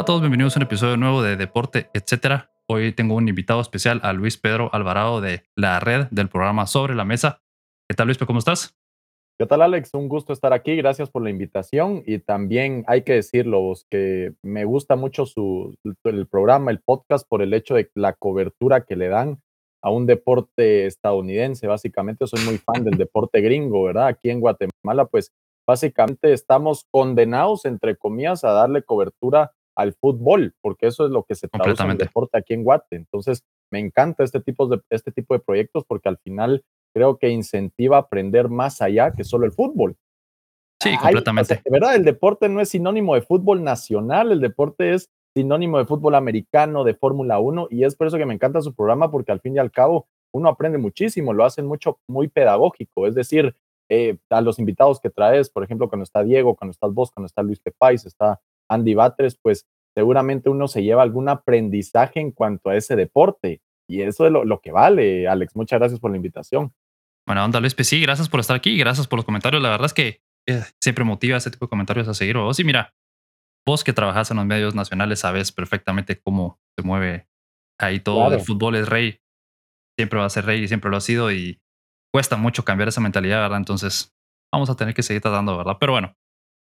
Hola a todos, bienvenidos a un episodio nuevo de Deporte, etcétera. Hoy tengo un invitado especial a Luis Pedro Alvarado de la red del programa Sobre la Mesa. ¿Qué tal, Luis? ¿Cómo estás? ¿Qué tal, Alex? Un gusto estar aquí. Gracias por la invitación. Y también hay que decirlo, que me gusta mucho su, el programa, el podcast, por el hecho de la cobertura que le dan a un deporte estadounidense. Básicamente, soy muy fan del deporte gringo, ¿verdad? Aquí en Guatemala, pues básicamente estamos condenados, entre comillas, a darle cobertura al fútbol, porque eso es lo que se traduce en el deporte aquí en Guate. Entonces, me encanta este tipo, de, este tipo de proyectos porque al final creo que incentiva a aprender más allá que solo el fútbol. Sí, completamente. ¿Verdad? El deporte no es sinónimo de fútbol nacional, el deporte es sinónimo de fútbol americano, de Fórmula 1, y es por eso que me encanta su programa, porque al fin y al cabo uno aprende muchísimo, lo hacen mucho, muy pedagógico, es decir, eh, a los invitados que traes, por ejemplo, cuando está Diego, cuando estás vos, cuando está Luis Pepais, está Andy Batres, pues seguramente uno se lleva algún aprendizaje en cuanto a ese deporte. Y eso es lo, que vale, Alex. Muchas gracias por la invitación. Bueno, onda Luis, pues sí, gracias por estar aquí, gracias por los comentarios. La verdad es que eh, siempre motiva ese tipo de comentarios a seguir. O sí, mira, vos que trabajas en los medios nacionales sabes perfectamente cómo se mueve ahí todo. El fútbol es rey, siempre va a ser rey y siempre lo ha sido y cuesta mucho cambiar esa mentalidad, ¿verdad? Entonces vamos a tener que seguir tratando, ¿verdad? Pero bueno,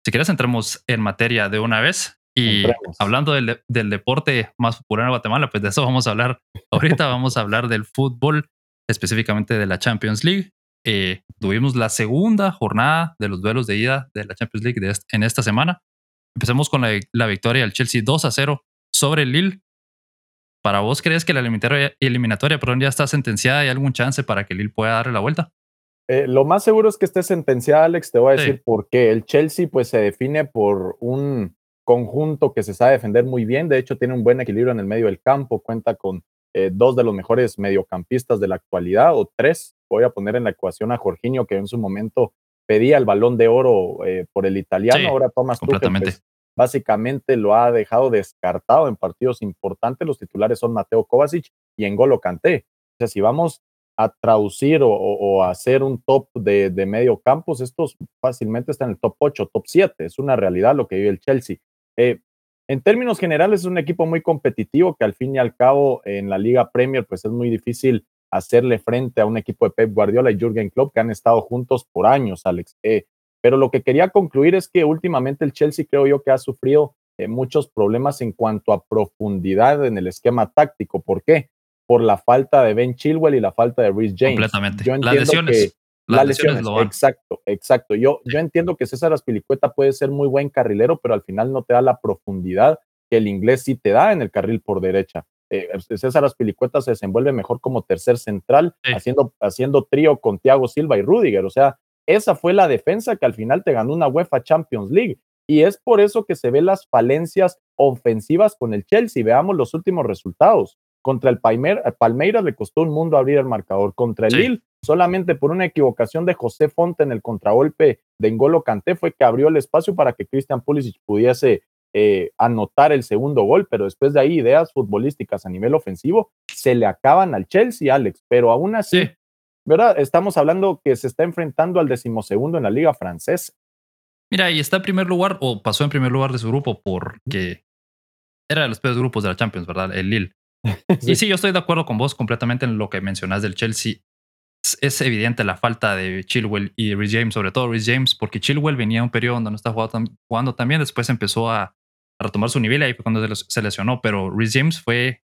si quieres entremos en materia de una vez. Y hablando del, del, deporte más popular en Guatemala, pues de eso vamos a hablar. Ahorita vamos a hablar del fútbol, específicamente de la Champions League. Eh, tuvimos la segunda jornada de los duelos de ida de la Champions League de en esta semana. Empecemos con la, la, victoria del Chelsea 2 a 0 sobre el Lille. ¿Para vos crees que la eliminatoria, eliminatoria perdón, ya está sentenciada? ¿Hay algún chance para que Lille pueda darle la vuelta? Eh, lo más seguro es que esté sentenciada, Alex. Te voy a decir por qué. El Chelsea pues se define por un conjunto que se sabe defender muy bien. De hecho, tiene un buen equilibrio en el medio del campo. Cuenta con eh, dos de los mejores mediocampistas de la actualidad, o tres. Voy a poner en la ecuación a Jorginho, que en su momento pedía el balón de oro eh, por el italiano. Ahora Thomas Tuchel pues, básicamente lo ha dejado descartado en partidos importantes. Los titulares son Mateo Kovacic y Engolo Kanté. O sea, si vamos a traducir o, a hacer un top de, de medio campos, estos fácilmente están en el top 8, top 7. Es una realidad lo que vive el Chelsea. Eh, en términos generales es un equipo muy competitivo que al fin y al cabo en la Liga Premier pues es muy difícil hacerle frente a un equipo de Pep Guardiola y Jürgen Klopp que han estado juntos por años, Alex. Eh, pero lo que quería concluir es que últimamente el Chelsea creo yo que ha sufrido eh, muchos problemas en cuanto a profundidad en el esquema táctico. ¿Por qué? Por la falta de Ben Chilwell y la falta de Rhys James. Completamente. Yo entiendo que la lesión exacto, exacto. Yo, yo entiendo que César Aspilicueta puede ser muy buen carrilero, pero al final no te da la profundidad que el inglés sí te da en el carril por derecha. Eh, César Aspilicueta se desenvuelve mejor como tercer central, haciendo, haciendo trío con Thiago Silva y Rudiger. O sea, esa fue la defensa que al final te ganó una UEFA Champions League. Y es por eso que se ven las falencias ofensivas con el Chelsea. Veamos los últimos resultados. Contra el Palmeiras le costó un mundo abrir el marcador. Contra el Lille solamente por una equivocación de José Fonte en el contragolpe de Engolo Canté fue que abrió el espacio para que Christian Pulisic pudiese eh, anotar el segundo gol, pero después de ahí ideas futbolísticas a nivel ofensivo se le acaban al Chelsea, Alex, pero aún así, ¿verdad? Estamos hablando que se está enfrentando al decimosegundo en la liga francesa. Mira, y está en primer lugar, o pasó en primer lugar de su grupo porque era de los peores grupos de la Champions, ¿verdad? El Lille. Y sí, yo estoy de acuerdo con vos completamente en lo que mencionas del Chelsea. Es evidente la falta de Chilwell y Rhys James, sobre todo Rhys James, porque Chilwell venía un periodo donde no estaba jugando, jugando también, después empezó a, retomar su nivel y ahí fue cuando se, lesionó, pero Rhys James fue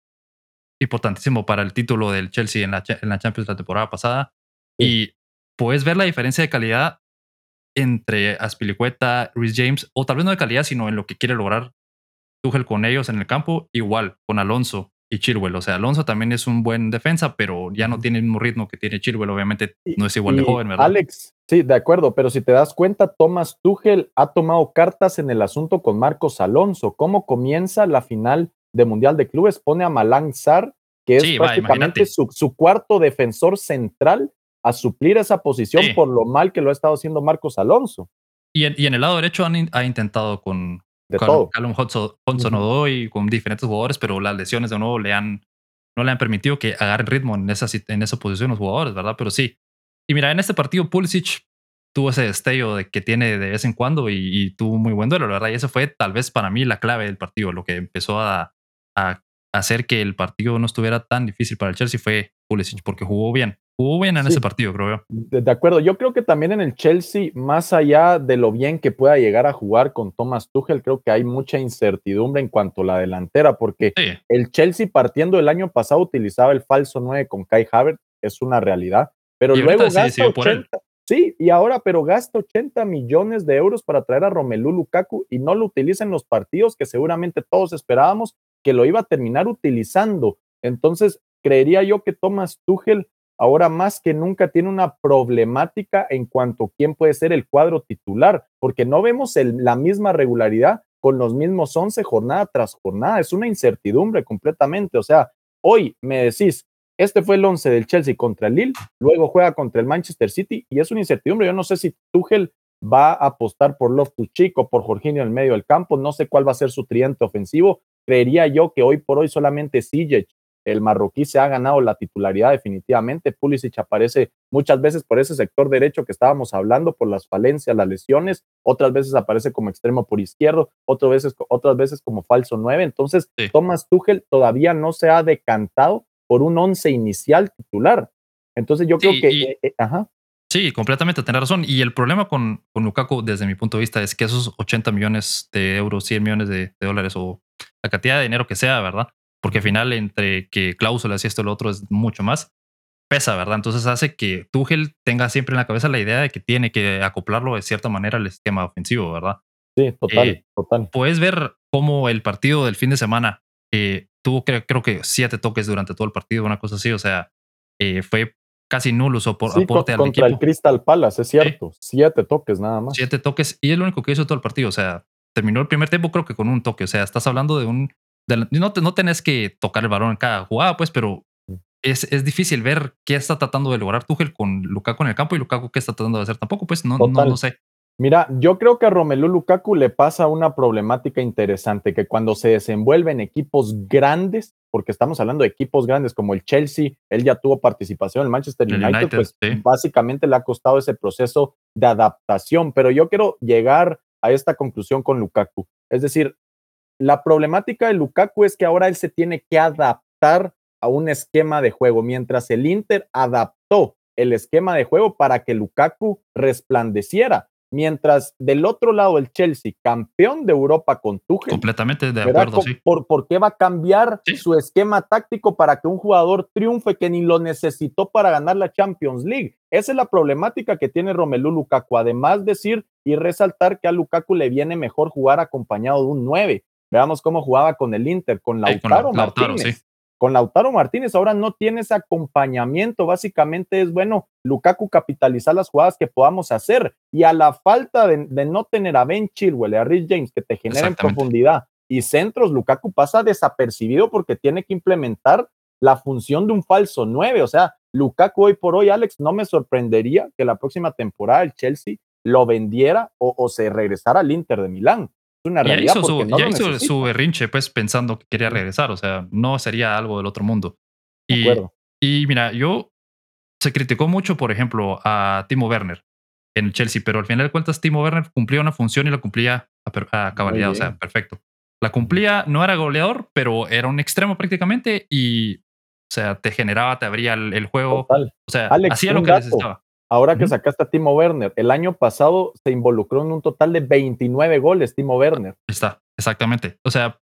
importantísimo para el título del Chelsea en la, en la Champions la temporada pasada. Y puedes ver la diferencia de calidad entre Aspilicueta, Rhys James, o tal vez no de calidad, sino en lo que quiere lograr Tuchel con ellos en el campo, igual con Alonso y Chilwell. O sea, Alonso también es un buen defensa, pero ya no tiene el mismo ritmo que tiene Chilwell. Obviamente no es igual de joven, ¿verdad? Alex, sí, de acuerdo, pero si te das cuenta, Thomas Tuchel ha tomado cartas en el asunto con Marcos Alonso. ¿Cómo comienza la final de Mundial de Clubes? Pone a Malang Sar, que es prácticamente su, cuarto defensor central, a suplir esa posición por lo mal que lo ha estado haciendo Marcos Alonso. Y en, y en el lado derecho han, ha intentado con de todo. Callum Hudson, Hudson con diferentes jugadores, pero las lesiones de nuevo le han, no le han permitido que agarren ritmo en esa, en esa posición los jugadores, ¿verdad? Pero sí. Y mira, en este partido Pulisic tuvo ese destello de que tiene de vez en cuando y, tuvo muy buen duelo, la verdad. Y eso fue tal vez para mí la clave del partido, lo que empezó a, a hacer que el partido no estuviera tan difícil para el Chelsea fue Pulisic, porque jugó bien. Jugó bien en ese partido, creo yo. De, acuerdo. Yo creo que también en el Chelsea, más allá de lo bien que pueda llegar a jugar con Thomas Tuchel, creo que hay mucha incertidumbre en cuanto a la delantera, porque el Chelsea partiendo del año pasado utilizaba el falso 9 con Kai Havertz, es una realidad, pero luego gasta 80, Sí, y ahora, pero gasta 80 millones de euros para traer a Romelu Lukaku y no lo utiliza en los partidos que seguramente todos esperábamos que lo iba a terminar utilizando. Entonces, creería yo que Thomas Tuchel ahora más que nunca tiene una problemática en cuanto a quién puede ser el cuadro titular, porque no vemos la misma regularidad con los mismos 11 jornada tras jornada. Es una incertidumbre completamente. O sea, hoy me decís, este fue el 11 del Chelsea contra el Lille, luego juega contra el Manchester City y es una incertidumbre. Yo no sé si Tuchel va a apostar por Loftus Chico, por Jorginho en el medio del campo, no sé cuál va a ser su triente ofensivo. Creería yo que hoy por hoy solamente Sijic, el marroquí, se ha ganado la titularidad definitivamente. Pulisic aparece muchas veces por ese sector derecho que estábamos hablando, por las falencias, las lesiones, otras veces aparece como extremo por izquierdo, otras veces, otras veces como falso nueve. Entonces, Thomas Tuchel todavía no se ha decantado por un once inicial titular. Entonces yo creo que... Eh, eh, ajá. Sí, completamente, tener razón. Y el problema con, con Lukaku, desde mi punto de vista, es que esos 80 millones de euros, 100 millones de, dólares o la cantidad de dinero que sea, ¿verdad? Porque al final, entre que cláusulas y esto y lo otro es mucho más, pesa, ¿verdad? Entonces hace que Tuchel tenga siempre en la cabeza la idea de que tiene que acoplarlo de cierta manera al esquema ofensivo, ¿verdad? Sí, total, eh, total. Puedes ver cómo el partido del fin de semana eh, tuvo creo, que siete toques durante todo el partido, una cosa así, o sea, eh, fue casi nulo su aporte al contra el Crystal Palace, es cierto, siete toques nada más. Siete toques y es lo único que hizo todo el partido, o sea, terminó el primer tiempo creo que con un toque, o sea, estás hablando de un... no, no tenés que tocar el balón en cada jugada, pues, pero mm. es, es, difícil ver qué está tratando de lograr Tuchel con Lukaku en el campo y Lukaku qué está tratando de hacer tampoco, pues no, no, no sé. Mira, yo creo que a Romelu Lukaku le pasa una problemática interesante, que cuando se desenvuelve en equipos grandes, porque estamos hablando de equipos grandes como el Chelsea, él ya tuvo participación en el Manchester United, pues básicamente le ha costado ese proceso de adaptación, pero yo quiero llegar a esta conclusión con Lukaku. Es decir, la problemática de Lukaku es que ahora él se tiene que adaptar a un esquema de juego, mientras el Inter adaptó el esquema de juego para que Lukaku resplandeciera. Mientras del otro lado el Chelsea, campeón de Europa con Tuchel. Completamente de acuerdo, sí. Por, qué va a cambiar su esquema táctico para que un jugador triunfe que ni lo necesitó para ganar la Champions League? Esa es la problemática que tiene Romelu Lukaku. Además, decir y resaltar que a Lukaku le viene mejor jugar acompañado de un 9. Veamos cómo jugaba con el Inter, con Lautaro, Martínez con Lautaro Martínez ahora no tiene ese acompañamiento. Básicamente es, bueno, Lukaku capitalizar las jugadas que podamos hacer. Y a la falta de, no tener a Ben Chilwell, a Rich James, que te generen profundidad y centros, Lukaku pasa desapercibido porque tiene que implementar la función de un falso 9. O sea, Lukaku hoy por hoy, Alex, no me sorprendería que la próxima temporada el Chelsea lo vendiera o, o se regresara al Inter de Milán una realidad. Ya hizo, su, ya hizo su, berrinche, pues pensando que quería regresar. O sea, no sería algo del otro mundo. Y, y mira, yo se criticó mucho, por ejemplo, a Timo Werner en el Chelsea, pero al final de cuentas, Timo Werner cumplía una función y la cumplía a, cabalidad. O sea, perfecto. La cumplía, no era goleador, pero era un extremo prácticamente y, o sea, te generaba, te abría el, juego. O sea, hacía lo que necesitaba. Ahora que sacaste a Timo Werner, el año pasado se involucró en un total de 29 goles Timo Werner. Está, exactamente. O sea,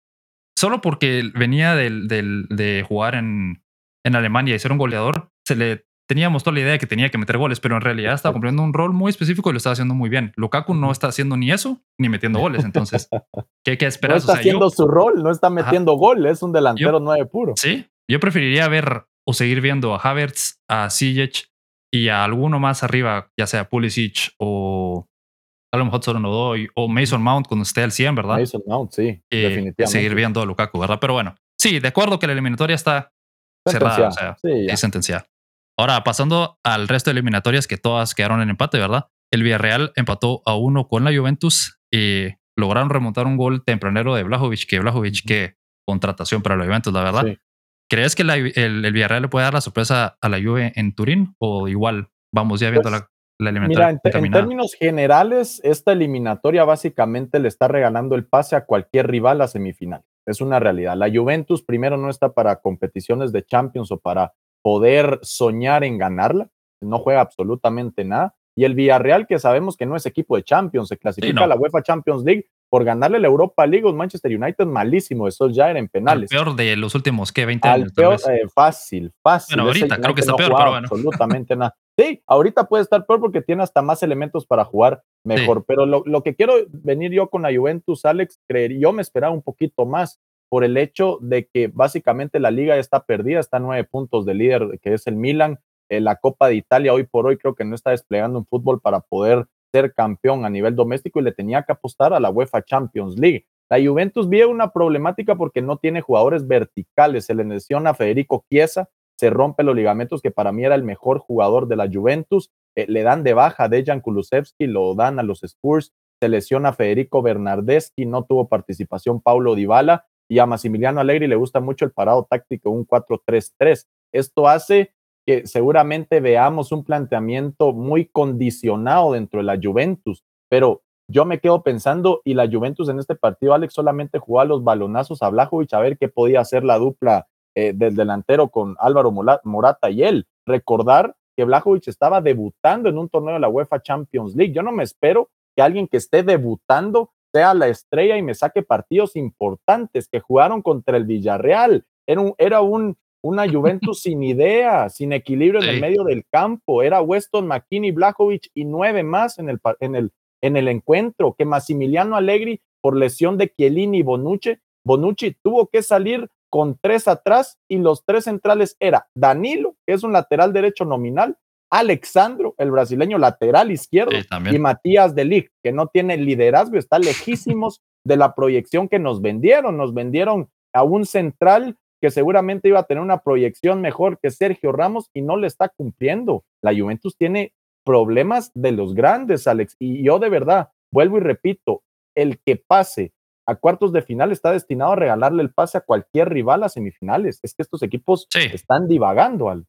solo porque venía del, de jugar en, en, Alemania y ser un goleador, se le teníamos toda la idea de que tenía que meter goles, pero en realidad estaba cumpliendo un rol muy específico y lo estaba haciendo muy bien. Lukaku no está haciendo ni eso, ni metiendo goles. Entonces, ¿qué hay que esperar? No está haciendo su rol, no está metiendo goles, es un delantero nueve puro. Sí, yo preferiría ver o seguir viendo a Havertz, a Sijic, y a alguno más arriba, ya sea Pulisic o a lo mejor solo no doy, o Mason Mount cuando esté al 100, ¿verdad? Mason Mount, sí, eh, definitivamente. Seguir viendo a Lukaku, ¿verdad? Pero bueno, sí, de acuerdo que la eliminatoria está cerrada, o sea, es sentenciada. Ahora, pasando al resto de eliminatorias que todas quedaron en empate, ¿verdad? El Villarreal empató a uno con la Juventus y lograron remontar un gol tempranero de Blajovic, que Blajovic, que contratación para la Juventus, la verdad. ¿Crees que el, Villarreal le puede dar la sorpresa a la Juve en Turín o igual vamos ya viendo la, la eliminatoria. Mira, en, términos generales, esta eliminatoria básicamente le está regalando el pase a cualquier rival a semifinal. Es una realidad. La Juventus primero no está para competiciones de Champions o para poder soñar en ganarla. No juega absolutamente nada. Y el Villarreal, que sabemos que no es equipo de Champions, se clasifica a la UEFA Champions League por ganarle la Europa League. Un Manchester United malísimo, ya era en penales. Peor de los últimos, ¿qué? 20 años. Peor, eh, fácil, fácil. Bueno, ahorita creo que está peor, pero bueno. Absolutamente nada. Sí, ahorita puede estar peor porque tiene hasta más elementos para jugar mejor. Pero lo, lo, que quiero venir yo con la Juventus, Alex, creer, yo me esperaba un poquito más por el hecho de que básicamente la liga está perdida, está a nueve puntos de líder, que es el Milan. Eh, la Copa de Italia hoy por hoy creo que no está desplegando un fútbol para poder ser campeón a nivel doméstico y le tenía que apostar a la UEFA Champions League. La Juventus vive una problemática porque no tiene jugadores verticales. Se le lesiona a Federico Chiesa, se rompe los ligamentos, que para mí era el mejor jugador de la Juventus. Eh, le dan de baja a Dejan Kulusevski, lo dan a los Spurs. Se lesiona a Federico Bernardeschi, no tuvo participación Paulo Dybala y a Massimiliano Allegri le gusta mucho el parado táctico, un 4-3-3. Esto hace que seguramente veamos un planteamiento muy condicionado dentro de la Juventus, pero yo me quedo pensando, y la Juventus en este partido, Alex solamente jugó a los balonazos a Blajovic a ver qué podía hacer la dupla eh, del delantero con Álvaro Morata y él. Recordar que Blajovic estaba debutando en un torneo de la UEFA Champions League. Yo no me espero que alguien que esté debutando sea la estrella y me saque partidos importantes que jugaron contra el Villarreal. Era, un, era un, una Juventus sin idea, sin equilibrio en el medio del campo. Era Weston, McKinney, Blajovic y nueve más en el, en el, en el encuentro. Que Massimiliano Allegri, por lesión de Chiellini y Bonucci, Bonucci tuvo que salir con tres atrás y los tres centrales era Danilo, que es un lateral derecho nominal, Alexandro, el brasileño lateral izquierdo, y Matías de que no tiene liderazgo, está lejísimos de la proyección que nos vendieron. Nos vendieron a un central que seguramente iba a tener una proyección mejor que Sergio Ramos y no le está cumpliendo. La Juventus tiene problemas de los grandes, Alex, y yo de verdad, vuelvo y repito, el que pase a cuartos de final está destinado a regalarle el pase a cualquier rival a semifinales. Es que estos equipos están divagando, Al.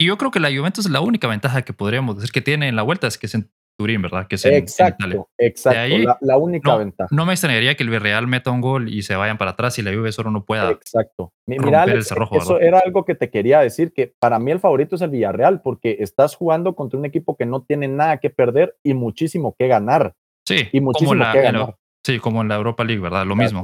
Y yo creo que la Juventus es la única ventaja que podríamos decir que tiene en la vuelta es que es en Turín, ¿verdad? Que es exacto, exacto. Ahí, la, única ventaja. No me extrañaría que el Villarreal meta un gol y se vayan para atrás y la Juve solo no pueda. Exacto. Mira, eso era algo que te quería decir, que para mí el favorito es el Villarreal, porque estás jugando contra un equipo que no tiene nada que perder y muchísimo que ganar. Sí, y muchísimo que ganar. sí, como en la Europa League, ¿verdad? Lo mismo.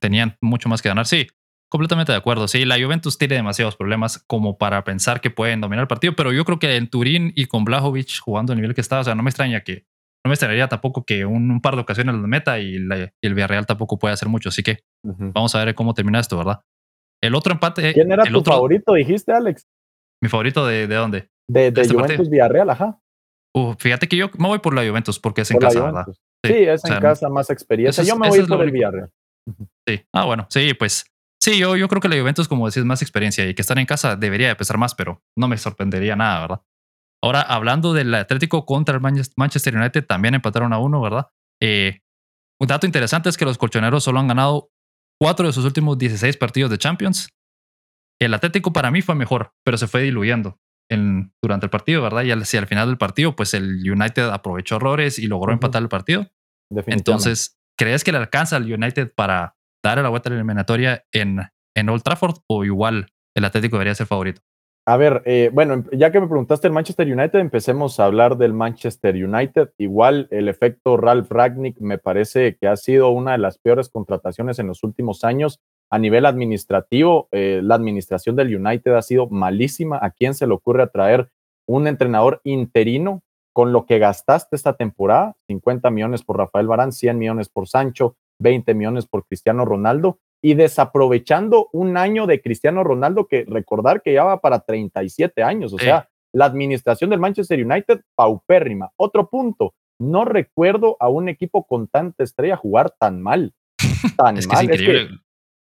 tenían mucho más que ganar. Sí, Completamente de acuerdo. Sí, la Juventus tiene demasiados problemas como para pensar que pueden dominar el partido, pero yo creo que en Turín y con Blajovic jugando el nivel que está, o sea, no me extraña que, no me extrañaría tampoco que un, par de ocasiones lo meta y, el Villarreal tampoco puede hacer mucho. Así que vamos a ver cómo termina esto, ¿verdad? El otro empate. ¿Quién era el tu otro, favorito, dijiste, Alex? Mi favorito de, de dónde? De, de, este Juventus Villarreal, ajá. Uh, fíjate que yo me voy por la Juventus porque es en casa, ¿verdad? Sí, es en casa, más experiencia. yo me voy por el Villarreal. Sí, ah, bueno, sí, pues Sí, yo, yo creo que la Juventus, como decís, más experiencia y que estar en casa debería de pesar más, pero no me sorprendería nada, ¿verdad? Ahora, hablando del Atlético contra el Manchester United, también empataron a uno, ¿verdad? Eh, un dato interesante es que los colchoneros solo han ganado cuatro de sus últimos 16 partidos de Champions. El Atlético para mí fue mejor, pero se fue diluyendo en, durante el partido, ¿verdad? Y al, al final del partido, pues el United aprovechó errores y logró empatar el partido. Entonces, ¿crees que le alcanza al United para dar la vuelta a la eliminatoria en, en Old Trafford o igual el Atlético debería ser favorito? A ver, eh, bueno, ya que me preguntaste el Manchester United, empecemos a hablar del Manchester United. Igual el efecto Ralph Ragnick me parece que ha sido una de las peores contrataciones en los últimos años. A nivel administrativo, eh, la administración del United ha sido malísima. ¿A quién se le ocurre traer un entrenador interino con lo que gastaste esta temporada? 50 millones por Rafael Barán, 100 millones por Sancho, 20 millones por Cristiano Ronaldo y desaprovechando un año de Cristiano Ronaldo que recordar que ya va para 37 años, o sea, la administración del Manchester United paupérrima. Otro punto, no recuerdo a un equipo con tanta estrella jugar tan mal. Tan es mal. es increíble.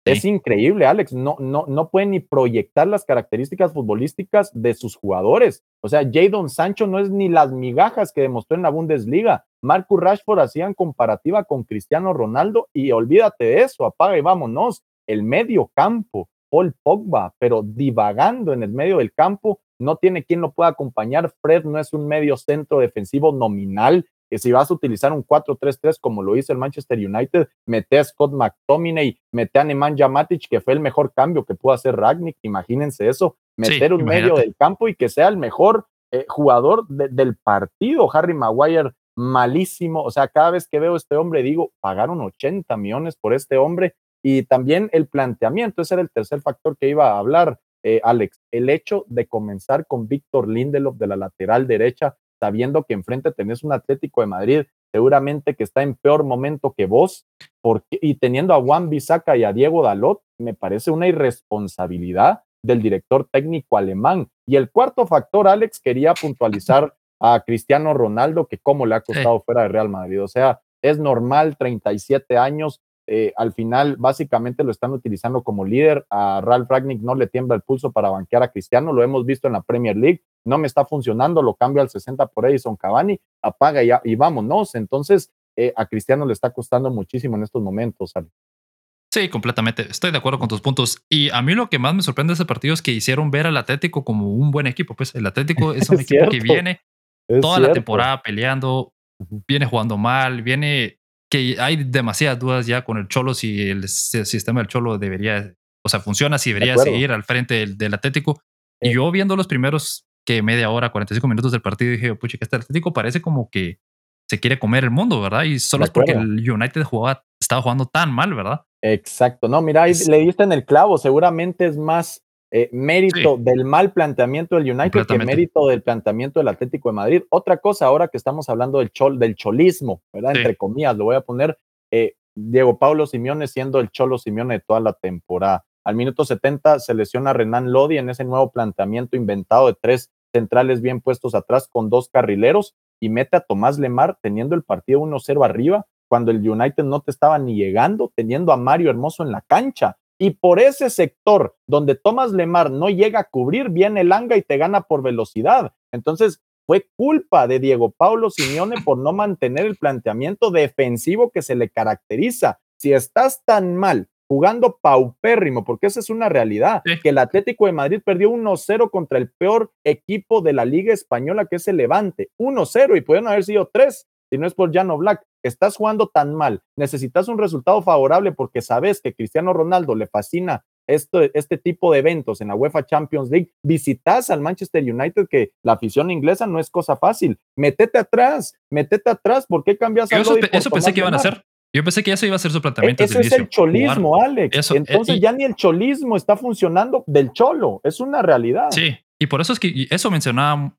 Es increíble, Alex. No, no, no pueden ni proyectar las características futbolísticas de sus jugadores. O sea, Jadon Sancho no es ni las migajas que demostró en la Bundesliga. Marcus Rashford hacían comparativa con Cristiano Ronaldo y olvídate de eso, apaga y vámonos. El medio campo, Paul Pogba, pero divagando en el medio del campo, no tiene quien lo pueda acompañar. Fred no es un medio centro defensivo nominal, que si vas a utilizar un 4-3-3 como lo hizo el Manchester United, mete a Scott McTominay, mete a Nemanja Matic, que fue el mejor cambio que pudo hacer Ragnick, imagínense eso, meter un medio del campo y que sea el mejor eh, jugador del partido, Harry Maguire malísimo, o sea, cada vez que veo este hombre digo, pagaron 80 millones por este hombre y también el planteamiento, ese era el tercer factor que iba a hablar, eh, Alex, el hecho de comenzar con Víctor Lindelof de la lateral derecha, sabiendo que enfrente tenés un Atlético de Madrid, seguramente que está en peor momento que vos, y teniendo a Juan Bisaca y a Diego Dalot, me parece una irresponsabilidad del director técnico alemán. Y el cuarto factor, Alex, quería puntualizar a Cristiano Ronaldo, que cómo le ha costado fuera de Real Madrid. O sea, es normal, 37 años, eh, al final básicamente lo están utilizando como líder. A Ralph Ragnick no le tiembla el pulso para banquear a Cristiano, lo hemos visto en la Premier League, no me está funcionando, lo cambio al 60 por Edison Cavani, apaga y, y vámonos. Entonces, eh, a Cristiano le está costando muchísimo en estos momentos. Sí, completamente. Estoy de acuerdo con tus puntos. Y a mí lo que más me sorprende de ese partido es que hicieron ver al Atlético como un buen equipo. Pues el Atlético es un equipo que viene toda la temporada peleando, viene jugando mal, viene que hay demasiadas dudas ya con el Cholo si el, sistema del Cholo debería, o sea, funciona, si debería seguir al frente del, Atlético. Y yo viendo los primeros que media hora, 45 minutos del partido, dije, pucha, que este Atlético parece como que se quiere comer el mundo, ¿verdad? Y solo es porque el United jugaba, estaba jugando tan mal, ¿verdad? Exacto. No, mira, ahí le diste en el clavo. Seguramente es más eh, mérito del mal planteamiento del United que mérito del planteamiento del Atlético de Madrid. Otra cosa, ahora que estamos hablando del, chol, del cholismo, ¿verdad? Entre comillas, lo voy a poner. Eh, Diego Paulo Simeone siendo el cholo Simeone de toda la temporada. Al minuto 70 se lesiona Renan Lodi en ese nuevo planteamiento inventado de tres centrales bien puestos atrás con dos carrileros y mete a Tomás Lemar teniendo el partido 1-0 arriba cuando el United no te estaba ni llegando, teniendo a Mario Hermoso en la cancha. Y por ese sector donde Tomás Lemar no llega a cubrir, viene Langa y te gana por velocidad. Entonces, fue culpa de Diego Paulo Simeone por no mantener el planteamiento defensivo que se le caracteriza. Si estás tan mal jugando paupérrimo, porque esa es una realidad, que el Atlético de Madrid perdió 1-0 contra el peor equipo de la Liga Española, que es el Levante. 1-0 y pueden haber sido 3 si no es por Llano Black, estás jugando tan mal, necesitas un resultado favorable porque sabes que Cristiano Ronaldo le fascina este, este tipo de eventos en la UEFA Champions League, visitas al Manchester United que la afición inglesa no es cosa fácil. Métete atrás, métete atrás, ¿por qué cambias Eso, eso pensé que iban a hacer. Yo pensé que eso iba a ser su planteamiento. Ese es el cholismo, Alex. Entonces eh, ya ni el cholismo está funcionando del cholo, es una realidad. Sí, y por eso es que eso mencionaba,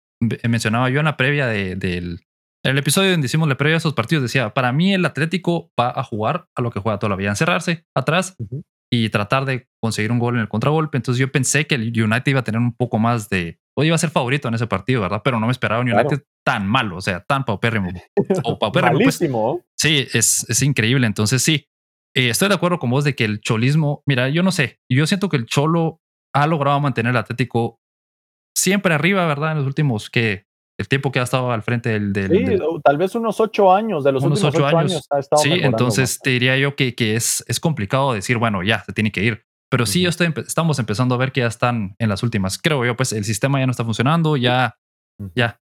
mencionaba yo en la previa del, en el episodio donde hicimos la previa a esos partidos decía, para mí el Atlético va a jugar a lo que juega toda la vida, encerrarse atrás y tratar de conseguir un gol en el contragolpe. Entonces yo pensé que el United iba a tener un poco más de, o iba a ser favorito en ese partido, ¿verdad? Pero no me esperaba un United tan malo, o sea, tan paupérrimo. O paupérrimo. Pues. Malísimo. sí, es, es increíble. Entonces sí, eh, estoy de acuerdo con vos de que el cholismo, mira, yo no sé, yo siento que el Cholo ha logrado mantener el Atlético siempre arriba, ¿verdad? En los últimos, que el tiempo que ha estado al frente del... sí, tal vez unos ocho años, de los unos últimos ocho, años. ha estado sí, entonces te diría yo que, que es, es complicado decir, bueno, ya, se tiene que ir. Pero sí, estoy, estamos empezando a ver que ya están en las últimas. Creo yo, pues el sistema ya no está funcionando, ya, ya,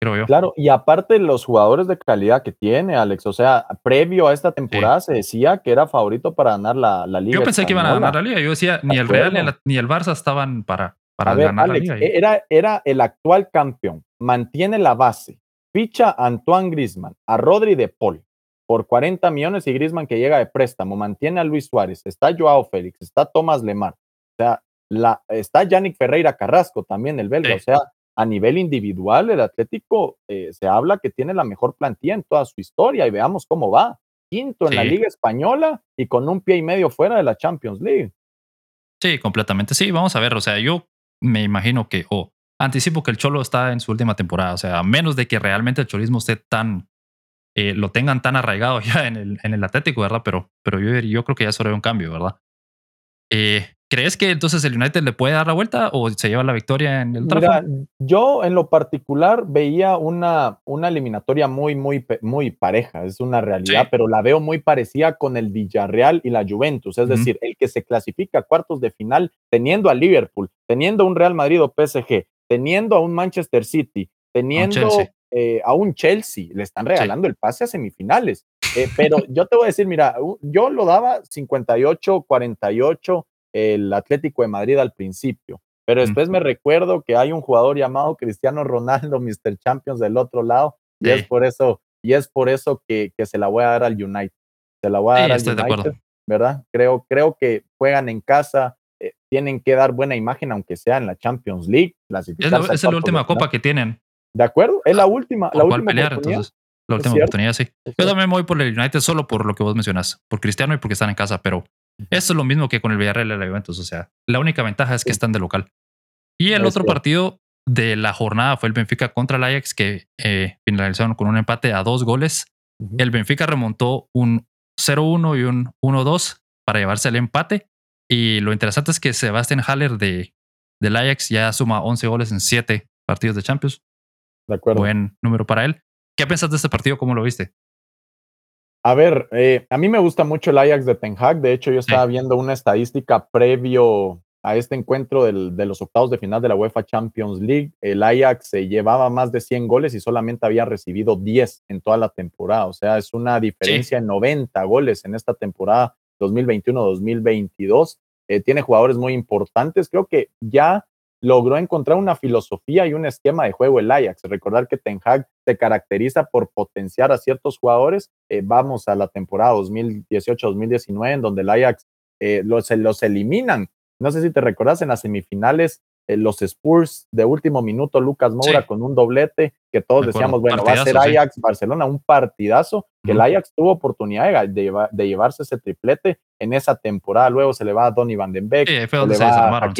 creo yo. Claro, y aparte los jugadores de calidad que tiene, Alex, o sea, previo a esta temporada se decía que era favorito para ganar la, la liga. Yo pensé que iban a ganar la liga, yo decía, ni el Real ni, ni el Barça estaban para, para ganar la liga. Era, era el actual campeón mantiene la base, ficha a Antoine Grisman, a Rodri de Paul por 40 millones y Grisman que llega de préstamo, mantiene a Luis Suárez, está Joao Félix, está Tomás Lemar, o sea, la, está Yannick Ferreira Carrasco también, el belga, o sea, a nivel individual, el Atlético eh, se habla que tiene la mejor plantilla en toda su historia y veamos cómo va. Quinto en la Liga Española y con un pie y medio fuera de la Champions League. Sí, completamente. Sí, vamos a ver. O sea, yo me imagino que, o anticipo que el Cholo está en su última temporada. O sea, a menos de que realmente el cholismo esté tan, eh, lo tengan tan arraigado ya en el, en el Atlético, ¿verdad? Pero, pero yo, yo creo que ya es hora un cambio, ¿verdad? Eh, ¿Crees que entonces el United le puede dar la vuelta o se lleva la victoria en el Mira, yo en lo particular veía una, una eliminatoria muy, muy, muy pareja, es una realidad, pero la veo muy parecida con el Villarreal y la Juventus, es decir, el que se clasifica a cuartos de final teniendo a Liverpool, teniendo un Real Madrid o PSG teniendo a un Manchester City, teniendo eh, a un Chelsea, le están regalando el pase a semifinales. Eh, pero yo te voy a decir, mira, yo lo daba 58-48 el Atlético de Madrid al principio, pero después me recuerdo que hay un jugador llamado Cristiano Ronaldo, Mr. Champions del otro lado, y es por eso, y es por eso que, que, se la voy a dar al United. Se la voy a dar al United, ¿verdad? Creo, creo que juegan en casa, eh, tienen que dar buena imagen, aunque sea en la Champions League. Es la, es la última copa que tienen. ¿De acuerdo? Es la última. La última pelear, entonces. La última oportunidad, sí. Yo también me voy por el United solo por lo que vos mencionas, por Cristiano y porque están en casa, pero eso es lo mismo que con el Villarreal y la Juventus. O sea, la única ventaja es que están de local. Y el otro partido de la jornada fue el Benfica contra el Ajax, que eh, finalizaron con un empate a dos goles. El Benfica remontó un 0-1 y un 1-2 para llevarse el empate. Y lo interesante es que Sebastian Haller de, del Ajax ya suma 11 goles en 7 partidos de Champions. De acuerdo. Buen número para él. ¿Qué piensas de este partido? ¿Cómo lo viste? A ver, eh, a mí me gusta mucho el Ajax de Ten Hag. De hecho, yo estaba viendo una estadística previo a este encuentro de los octavos de final de la UEFA Champions League. El Ajax se llevaba más de 100 goles y solamente había recibido 10 en toda la temporada. O sea, es una diferencia de 90 goles en esta temporada 2021-2022. Eh, tiene jugadores muy importantes. Creo que ya logró encontrar una filosofía y un esquema de juego el Ajax. Recordar que Ten Hag se caracteriza por potenciar a ciertos jugadores. Eh, vamos a la temporada 2018-2019 en donde el Ajax eh, los, los eliminan. No sé si te recordás en las semifinales eh, los Spurs de último minuto, Lucas Moura con un doblete, que todos decíamos, bueno, va a ser Ajax, Barcelona, un partidazo, que el Ajax tuvo oportunidad de, de, llevarse ese triplete en esa temporada. Luego se le va a Donny Van Den Beek, se le va a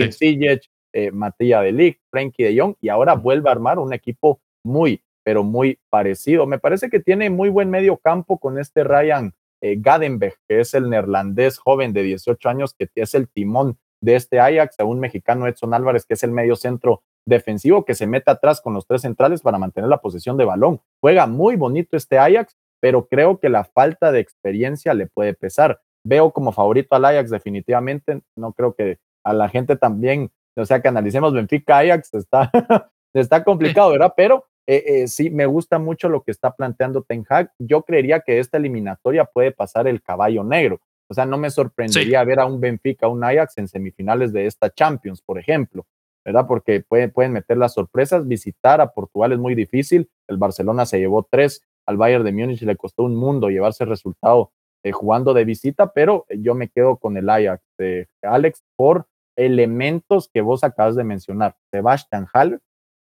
eh, Matías de Ligt, Frankie de Jong, y ahora vuelve a armar un equipo muy, pero muy parecido. Me parece que tiene muy buen medio campo con este Ryan eh, Gadenberg, que es el neerlandés joven de 18 años, que es el timón de este Ajax, a un mexicano Edson Álvarez, que es el medio centro defensivo, que se mete atrás con los tres centrales para mantener la posesión de balón. Juega muy bonito este Ajax, pero creo que la falta de experiencia le puede pesar. Veo como favorito al Ajax definitivamente, no creo que a la gente también o sea, que analicemos Benfica Ajax, está, está complicado, ¿verdad? Pero eh, eh, sí, me gusta mucho lo que está planteando Ten Hag. Yo creería que esta eliminatoria puede pasar el caballo negro. O sea, no me sorprendería ver a un Benfica, un Ajax en semifinales de esta Champions, por ejemplo, ¿verdad? Porque pueden, pueden meter las sorpresas. Visitar a Portugal es muy difícil. El Barcelona se llevó tres, al Bayern de Múnich le costó un mundo llevarse el resultado eh, jugando de visita, pero yo me quedo con el Ajax Alex por elementos que vos acabas de mencionar. Sebastian Haller,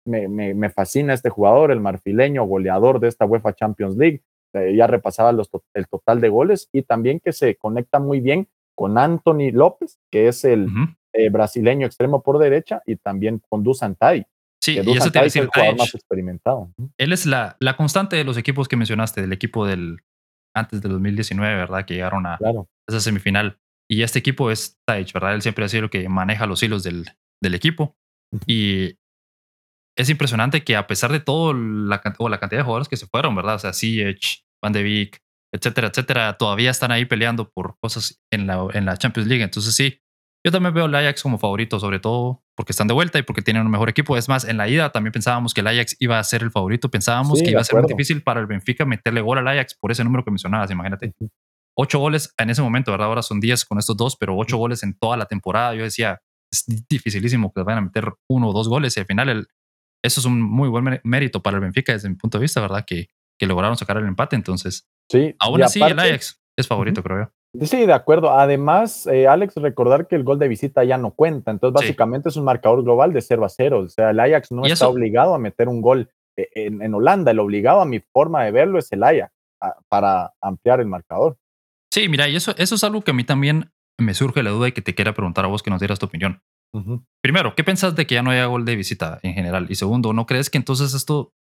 me, me, fascina este jugador, el marfileño goleador de esta UEFA Champions League. Eh, ya repasaba los, el total de goles y también que se conecta muy bien con Anthony López, que es el eh, brasileño extremo por derecha, y también con Dusan Tai. Sí, y eso te decir, el jugador más experimentado. Él es la, la constante de los equipos que mencionaste, del equipo del antes del 2019, ¿verdad? Que llegaron a esa semifinal. Y este equipo es Taich, ¿verdad? Él siempre ha sido el que maneja los hilos del, del equipo. Y es impresionante que a pesar de todo la, o la cantidad de jugadores que se fueron, ¿verdad? O sea, CH, Van de Beek, etcétera, etcétera, todavía están ahí peleando por cosas en la, en la Champions League. Entonces sí, yo también veo al Ajax como favorito, sobre todo porque están de vuelta y porque tienen un mejor equipo. Es más, en la ida también pensábamos que el Ajax iba a ser el favorito, pensábamos que iba a ser muy difícil para el Benfica meterle gol al Ajax por ese número que mencionabas, imagínate ocho goles en ese momento, ¿verdad? Ahora son diez con estos dos, pero ocho goles en toda la temporada. Yo decía, es dificilísimo que les vayan a meter uno o dos goles y al final el, eso es un muy buen mérito para el Benfica desde mi punto de vista, ¿verdad? Que, que lograron sacar el empate. Entonces, sí, aún así el Ajax es favorito, creo yo. Sí, de acuerdo. Además, eh, Alex, recordar que el gol de visita ya no cuenta. Entonces, básicamente es un marcador global de 0 a 0. O sea, el Ajax no está obligado a meter un gol eh, en, en, Holanda. El obligado, a mi forma de verlo, es el Ajax para ampliar el marcador. Sí, mira, y eso, eso es algo que a mí también me surge la duda y que te quiera preguntar a vos que nos dieras tu opinión. Primero, ¿qué pensás de que ya no haya gol de visita en general? Y segundo, ¿no crees que entonces esto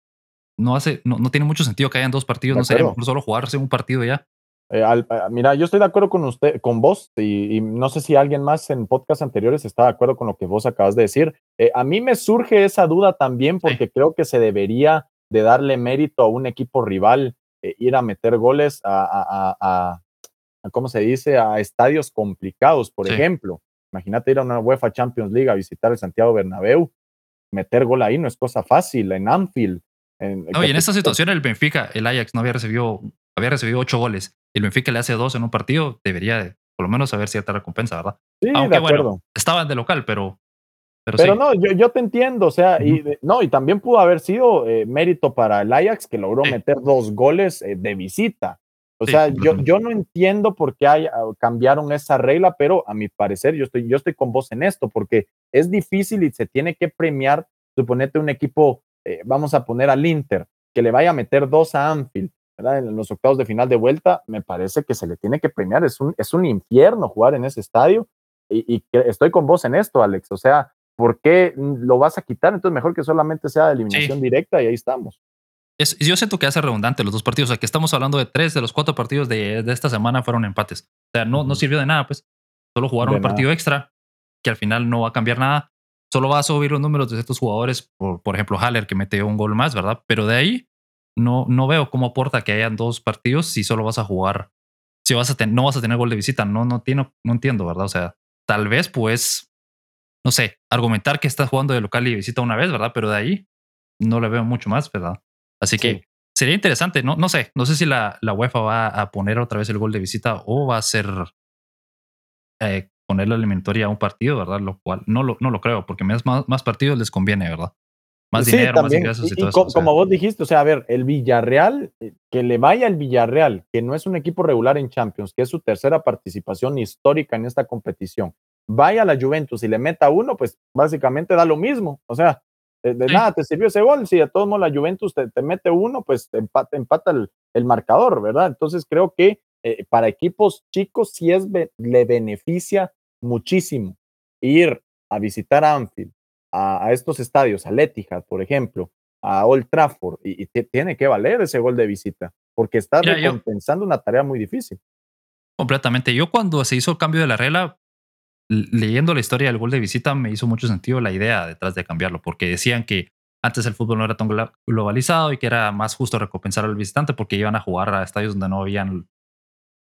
no hace, no, no tiene mucho sentido que hayan dos partidos? ¿No sería mejor solo jugarse un partido ya? Eh, mira, yo estoy de acuerdo con usted, con vos, y, no sé si alguien más en podcast anteriores está de acuerdo con lo que vos acabas de decir. Eh, a mí me surge esa duda también porque creo que se debería de darle mérito a un equipo rival eh, ir a meter goles a, ¿cómo se dice?, a estadios complicados, por ejemplo. Imagínate ir a una UEFA Champions League a visitar el Santiago Bernabéu. meter gol ahí no es cosa fácil en Anfield. En, no, y en esta situación el Benfica, el Ajax no había recibido, había recibido ocho goles. El Benfica le hace dos en un partido, debería por lo menos haber cierta recompensa, ¿verdad? Sí, Aunque, de acuerdo. Bueno, estaban de local, pero pero, no, yo, yo, te entiendo, o sea, y, no, y también pudo haber sido eh, mérito para el Ajax que logró meter dos goles eh, de visita. O sea, yo, yo no entiendo por qué hay, ah, cambiaron esa regla, pero a mi parecer yo estoy, yo estoy con vos en esto, porque es difícil y se tiene que premiar, suponete un equipo, eh, vamos a poner al Inter, que le vaya a meter dos a Anfield, ¿verdad? En los octavos de final de vuelta, me parece que se le tiene que premiar, es un, es un infierno jugar en ese estadio. Y, y estoy con vos en esto, Alex. O sea, ¿por qué lo vas a quitar? Entonces mejor que solamente sea de eliminación directa y ahí estamos. Es, yo siento que hace redundante los dos partidos, o sea, que estamos hablando de tres de los cuatro partidos de, esta semana fueron empates. O sea, no, no sirvió de nada, pues. Solo jugaron un partido extra que al final no va a cambiar nada. Solo va a subir los números de estos jugadores, por, por ejemplo, Haller, que mete un gol más, ¿verdad? Pero de ahí no, no veo cómo aporta que hayan dos partidos si solo vas a jugar, si vas a no vas a tener gol de visita. No, no, tiene, no entiendo, ¿verdad? O sea, tal vez pues no sé, argumentar que estás jugando de local y visita una vez, ¿verdad? Pero de ahí no le veo mucho más, ¿verdad? Así que sería interesante, no, no sé, no sé si la, la UEFA va a poner otra vez el gol de visita o va a ser eh, poner la eliminatoria a un partido, ¿verdad? Lo cual no lo, no lo creo, porque más, más partidos les conviene, ¿verdad? Más dinero, más ingresos y, todo eso. Como vos dijiste, o sea, a ver, el Villarreal, eh, que le vaya al Villarreal, que no es un equipo regular en Champions, que es su tercera participación histórica en esta competición, vaya a la Juventus y le meta uno, pues básicamente da lo mismo. O sea, de, nada te sirvió ese gol. Si a todos modos la Juventus te, mete uno, pues te empata, empata el, marcador, ¿verdad? Entonces creo que eh, para equipos chicos sí es, le beneficia muchísimo ir a visitar a Anfield, a, estos estadios, a Letihad, por ejemplo, a Old Trafford, y, tiene que valer ese gol de visita, porque está recompensando una tarea muy difícil. Completamente. Yo cuando se hizo el cambio de la regla, leyendo la historia del gol de visita me hizo mucho sentido la idea detrás de cambiarlo, porque decían que antes el fútbol no era tan globalizado y que era más justo recompensar al visitante porque iban a jugar a estadios donde no habían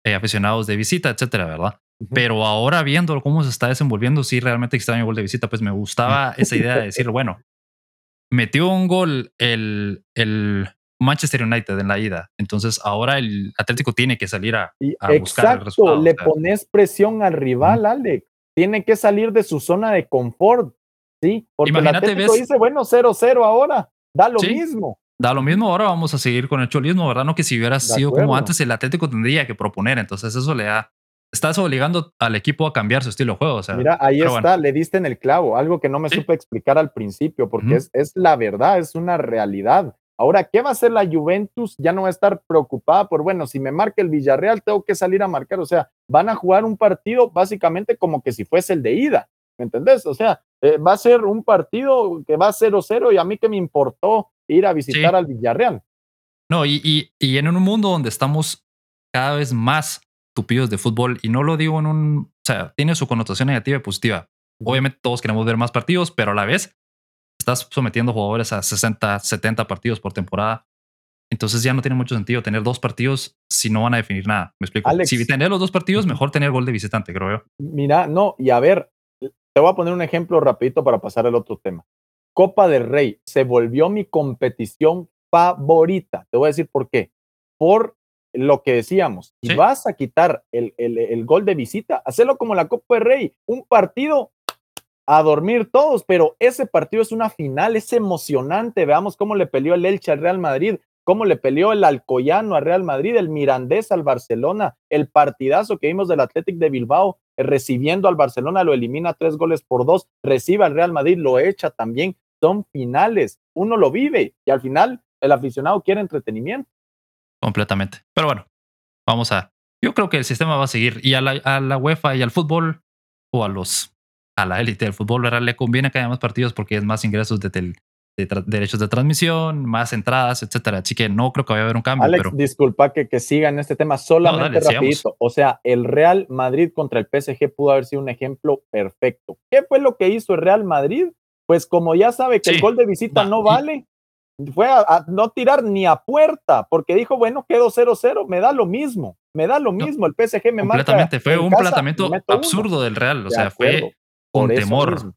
eh, aficionados de visita, etcétera, ¿verdad? Pero ahora viendo cómo se está desenvolviendo, sí, realmente extraño el gol de visita, pues me gustaba esa idea de decir, bueno, metió un gol el, el Manchester United en la ida. Entonces ahora el Atlético tiene que salir a, a buscar el resultado. Le pones presión al rival, Alex tiene que salir de su zona de confort, ¿sí? Porque Imagínate, el dice, bueno, 0-0 ahora, da lo mismo. Da lo mismo, ahora vamos a seguir con el cholismo, ¿verdad? No que si hubiera sido como antes, el Atlético tendría que proponer, entonces eso le da, estás obligando al equipo a cambiar su estilo de juego. O sea, Mira, ahí está, le diste en el clavo, algo que no me supe explicar al principio, porque es, es la verdad, es una realidad. Ahora, ¿qué va a hacer la Juventus? Ya no va a estar preocupada por, bueno, si me marca el Villarreal, tengo que salir a marcar. O sea, van a jugar un partido básicamente como que si fuese el de ida. ¿Me entendés? O sea, eh, va a ser un partido que va a 0-0 y a mí que me importó ir a visitar al Villarreal. No, y, y, y, en un mundo donde estamos cada vez más tupidos de fútbol, y no lo digo en un, o sea, tiene su connotación negativa y positiva. Obviamente todos queremos ver más partidos, pero a la vez estás sometiendo jugadores a 60, 70 partidos por temporada. Entonces ya no tiene mucho sentido tener dos partidos si no van a definir nada. Me explico. si tener los dos partidos, mejor tener gol de visitante, creo yo. Mira, no, y a ver, te voy a poner un ejemplo rapidito para pasar al otro tema. Copa del Rey se volvió mi competición favorita. Te voy a decir por qué. Por lo que decíamos, si vas a quitar el, el, el, gol de visita, hacelo como la Copa del Rey, un partido a dormir todos, pero ese partido es una final, es emocionante. Veamos cómo le peleó el Elche al Real Madrid, cómo le peleó el Alcoyano al Real Madrid, el Mirandés al Barcelona, el partidazo que vimos del Athletic de Bilbao eh, recibiendo al Barcelona, lo elimina tres goles por dos, recibe al Real Madrid, lo echa también. Son finales, uno lo vive y al final el aficionado quiere entretenimiento. Completamente. Pero bueno, vamos a. Yo creo que el sistema va a seguir y a la, a la UEFA y al fútbol o a los a la élite del fútbol, ¿verdad? Le conviene que haya más partidos porque es más ingresos de, derechos de transmisión, más entradas, etcétera. Así que no creo que vaya a haber un cambio. Alex, disculpa que, que siga en este tema solamente rapidito. O sea, el Real Madrid contra el PSG pudo haber sido un ejemplo perfecto. ¿Qué fue lo que hizo el Real Madrid? Pues como ya sabe que el gol de visita no vale, fue a, no tirar ni a puerta, porque dijo, bueno, quedó 0-0, me da lo mismo, me da lo mismo, el PSG me mata. Completamente, fue un planteamiento absurdo del Real, o sea, fue con temor.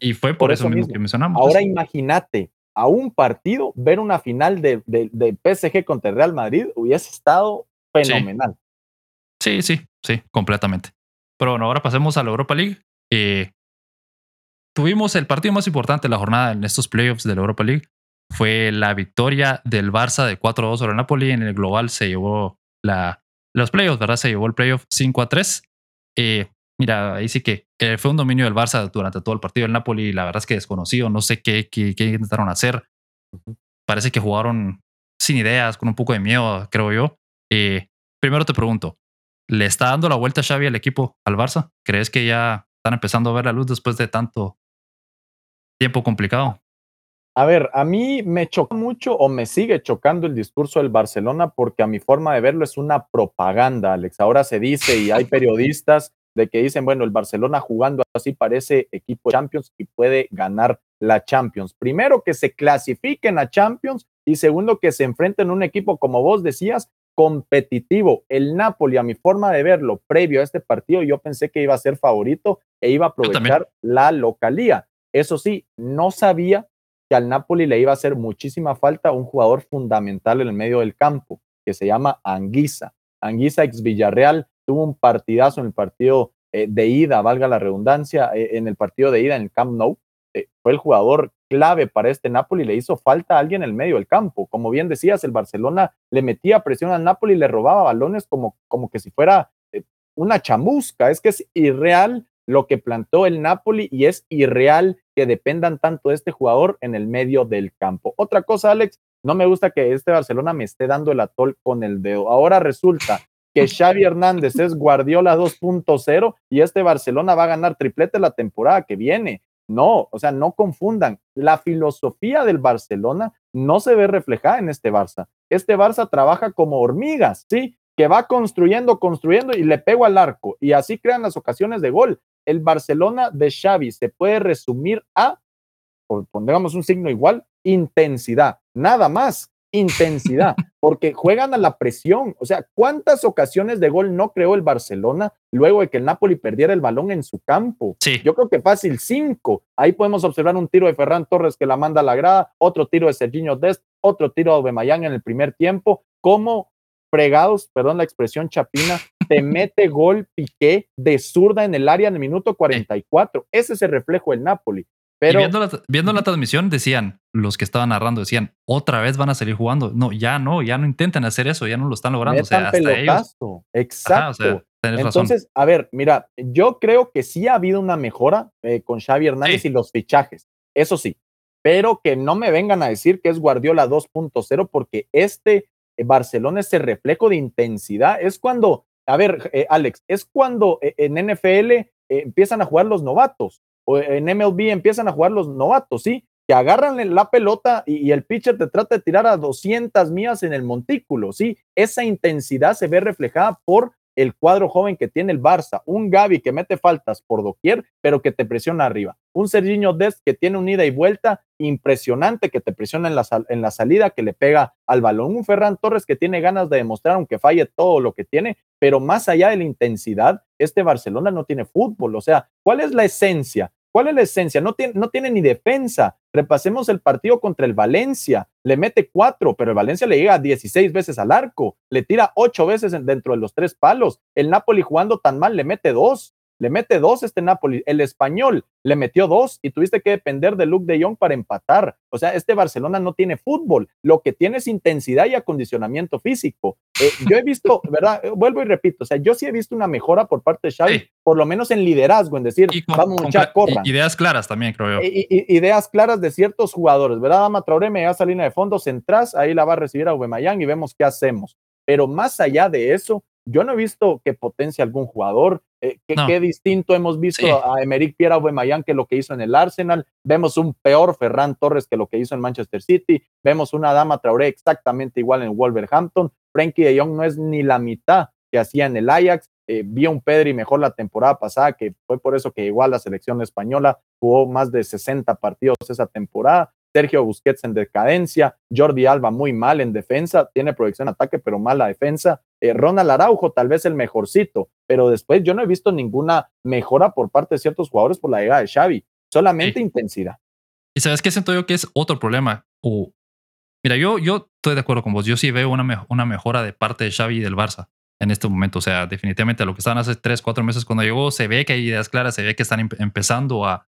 Y fue por, eso, mismo, que mencionamos. Ahora imagínate, a un partido, ver una final de, de, PSG contra el Real Madrid hubiese estado fenomenal. Sí, sí, sí, completamente. Pero bueno, ahora pasemos a la Europa League. Eh, tuvimos el partido más importante de la jornada en estos playoffs de la Europa League. Fue la victoria del Barça de 4-2 sobre el Napoli. En el global se llevó la, los playoffs, ¿verdad? Se llevó el playoff 5-3. Eh, mira, ahí sí que fue un dominio del Barça durante todo el partido. El Napoli, la verdad es que desconocido. No sé qué, qué, qué intentaron hacer. Parece que jugaron sin ideas, con un poco de miedo, creo yo. Eh, primero te pregunto, ¿le está dando la vuelta Xavi al equipo, al Barça? ¿Crees que ya están empezando a ver la luz después de tanto tiempo complicado. A ver, a mí me choca mucho o me sigue chocando el discurso del Barcelona porque a mi forma de verlo es una propaganda, Alex. Ahora se dice y hay periodistas de que dicen, bueno, el Barcelona jugando así parece equipo Champions y puede ganar la Champions. Primero que se clasifiquen a Champions y segundo que se enfrenten a un equipo, como vos decías, competitivo. El Napoli, a mi forma de verlo, previo a este partido, yo pensé que iba a ser favorito e iba a aprovechar la localía. Eso sí, no sabía que al Napoli le iba a hacer muchísima falta un jugador fundamental en el medio del campo, que se llama Anguisa. Anguisa ex Villarreal tuvo un partidazo en el partido eh, de ida, valga la redundancia, eh, en el partido de ida en el Camp Nou. Eh, fue el jugador clave para este Napoli, le hizo falta a alguien en el medio del campo. Como bien decías, el Barcelona le metía presión al Napoli y le robaba balones como, como que si fuera una chamusca. Es que es irreal lo que plantó el Napoli y es irreal que dependan tanto de este jugador en el medio del campo. Otra cosa, Alex, no me gusta que este Barcelona me esté dando el atol con el dedo. Ahora resulta que Xavi Hernández es Guardiola 2.0 y este Barcelona va a ganar triplete la temporada que viene. No, o sea, no confundan. La filosofía del Barcelona no se ve reflejada en este Barça. Este Barça trabaja como hormigas, ¿sí? Que va construyendo, construyendo y le pego al arco y así crean las ocasiones de gol el Barcelona de Xavi se puede resumir a, pongamos un signo igual, intensidad, nada más, intensidad, porque juegan a la presión. O sea, ¿cuántas ocasiones de gol no creó el Barcelona luego de que el Napoli perdiera el balón en su campo? Sí. Yo creo que fácil cinco. Ahí podemos observar un tiro de Ferran Torres que la manda a la grada, otro tiro de Serginho Dest, otro tiro de Aubameyang en el primer tiempo. ¿Cómo fregados, perdón la expresión chapina, te mete gol Piqué de zurda en el área en el minuto 44. Ese es el reflejo del Napoli. Pero viendo la, transmisión decían, los que estaban narrando decían, otra vez van a salir jugando. No, ya no, ya no intentan hacer eso, ya no lo están logrando. o sea, hasta Exacto. Entonces, a ver, mira, yo creo que sí ha habido una mejora eh, con Xavi Hernández y los fichajes. Eso sí, pero que no me vengan a decir que es Guardiola 2.0 porque este eh, Barcelona es el reflejo de intensidad. Es cuando, a ver, eh, Alex, es cuando en NFL empiezan a jugar los novatos en MLB empiezan a jugar los novatos, ¿sí? Que agarran la pelota y, el pitcher te trata de tirar a 200 millas en el montículo, ¿sí? Esa intensidad se ve reflejada por el cuadro joven que tiene el Barça, un Gaby que mete faltas por doquier, pero que te presiona arriba, un Serginho Dest que tiene un ida y vuelta impresionante, que te presiona en la, en la salida, que le pega al balón, un Ferran Torres que tiene ganas de demostrar, aunque falle todo lo que tiene, pero más allá de la intensidad, este Barcelona no tiene fútbol, o sea, ¿cuál es la esencia? ¿Cuál es la esencia? No tiene, no tiene ni defensa. Repasemos el partido contra el Valencia. Le mete cuatro, pero el Valencia le llega 16 veces al arco. Le tira ocho veces dentro de los tres palos. El Napoli jugando tan mal le mete dos. Le mete dos este Napoli. El español le metió dos y tuviste que depender de Luke de Jong para empatar. O sea, este Barcelona no tiene fútbol. Lo que tiene es intensidad y acondicionamiento físico. Eh, yo he visto, ¿verdad? Eh, vuelvo y repito, o sea, yo sí he visto una mejora por parte de Xavi, por lo menos en liderazgo, en decir, vamos, muchachos, corran. Ideas claras también, creo yo. ideas claras de ciertos jugadores, ¿verdad? Dama Traoré me da esa línea de fondo, centrás, ahí la va a recibir a Aubameyang y vemos qué hacemos. Pero más allá de eso, yo no he visto que potencie algún jugador. Eh, qué, distinto hemos visto a Emerick Pierre Aubameyang que lo que hizo en el Arsenal. Vemos un peor Ferran Torres que lo que hizo en Manchester City. Vemos una Dama Traoré exactamente igual en Wolverhampton. Frankie de Jong no es ni la mitad que hacía en el Ajax. Eh, vi a un Pedri mejor la temporada pasada, que fue por eso que llegó a la selección española. Jugó más de 60 partidos esa temporada. Sergio Busquets en decadencia, Jordi Alba muy mal en defensa, tiene proyección ataque, pero mala defensa. Eh, Ronald Araujo, tal vez el mejorcito, pero después yo no he visto ninguna mejora por parte de ciertos jugadores por la llegada de Xavi. Solamente intensidad. Y sabes qué siento yo que es otro problema. O, mira, yo, yo estoy de acuerdo con vos. Yo sí veo una, una mejora de parte de Xavi y del Barça en este momento. O sea, definitivamente lo que estaban hace tres, cuatro meses cuando llegó, se ve que hay ideas claras, se ve que están empezando a,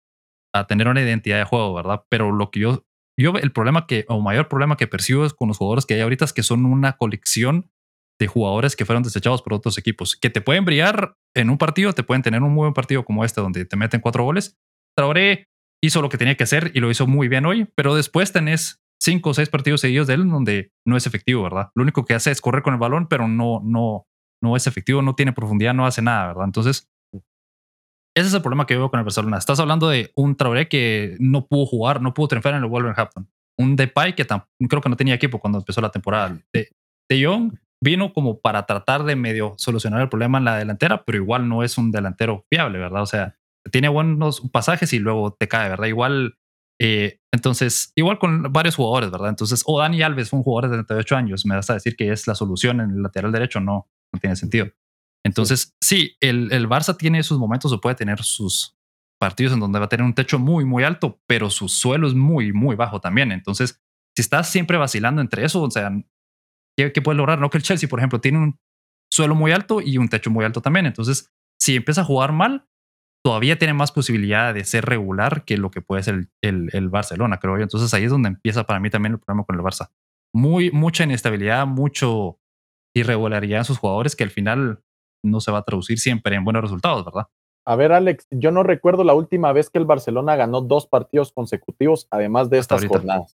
a tener una identidad de juego, ¿verdad? Pero lo que yo, yo, el problema que, o mayor problema que percibo es con los jugadores que hay ahorita es que son una colección de jugadores que fueron desechados por otros equipos, que te pueden brillar en un partido, te pueden tener un muy buen partido como este, donde te meten cuatro goles. Traoré hizo lo que tenía que hacer y lo hizo muy bien hoy, pero después tenés cinco o seis partidos seguidos de él donde no es efectivo, ¿verdad? Lo único que hace es correr con el balón, pero no, no, no es efectivo, no tiene profundidad, no hace nada, ¿verdad? Entonces, ese es el problema que veo con el Barcelona. Estás hablando de un Traoré que no pudo jugar, no pudo triunfar en el Wolverhampton. Un Depay que creo que no tenía equipo cuando empezó la temporada. De, de Jong vino como para tratar de medio solucionar el problema en la delantera, pero igual no es un delantero fiable, ¿verdad? O sea, tiene buenos pasajes y luego te cae, ¿verdad? Igual, eh, entonces, igual con varios jugadores, ¿verdad? Entonces, o Dani Alves fue un jugador de 38 años, me das a decir que es la solución en el lateral derecho, no, no tiene sentido. Entonces, sí, el, el, Barça tiene sus momentos o puede tener sus partidos en donde va a tener un techo muy, muy alto, pero su suelo es muy, muy bajo también. Entonces, si estás siempre vacilando entre eso, o sea, ¿qué, qué puedes lograr? No que el Chelsea, por ejemplo, tiene un suelo muy alto y un techo muy alto también. Entonces, si empieza a jugar mal, todavía tiene más posibilidad de ser regular que lo que puede ser el, el, el, Barcelona, creo yo. Entonces ahí es donde empieza para mí también el problema con el Barça. Muy, mucha inestabilidad, mucho irregularidad en sus jugadores que al final no se va a traducir siempre en buenos resultados, ¿verdad? A ver, Alex, yo no recuerdo la última vez que el Barcelona ganó dos partidos consecutivos, además de estas jornadas.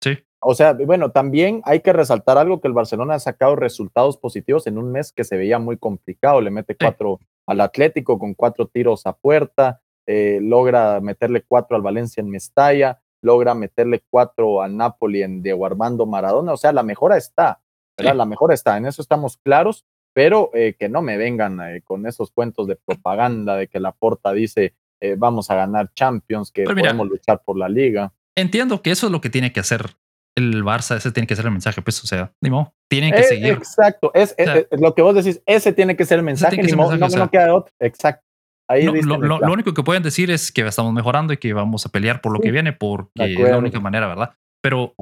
Sí. O sea, bueno, también hay que resaltar algo que el Barcelona ha sacado resultados positivos en un mes que se veía muy complicado. Le mete cuatro al Atlético con cuatro tiros a puerta, eh, logra meterle cuatro al Valencia en Mestalla, logra meterle cuatro al Napoli en Diego Armando Maradona. O sea, la mejora está, ¿verdad? La mejora está, en eso estamos claros pero eh, que no me vengan eh, con esos cuentos de propaganda de que la porta dice eh, vamos a ganar Champions, que podemos luchar por la liga. Entiendo que eso es lo que tiene que hacer el Barça, ese tiene que ser el mensaje, pues, o sea, ni modo, tienen que seguir. Exacto, es, lo que vos decís, ese tiene que ser el mensaje, ni modo, no, queda otro, exacto. Ahí lo, lo, único que pueden decir es que estamos mejorando y que vamos a pelear por lo que viene, porque es la única manera, ¿verdad? Pero,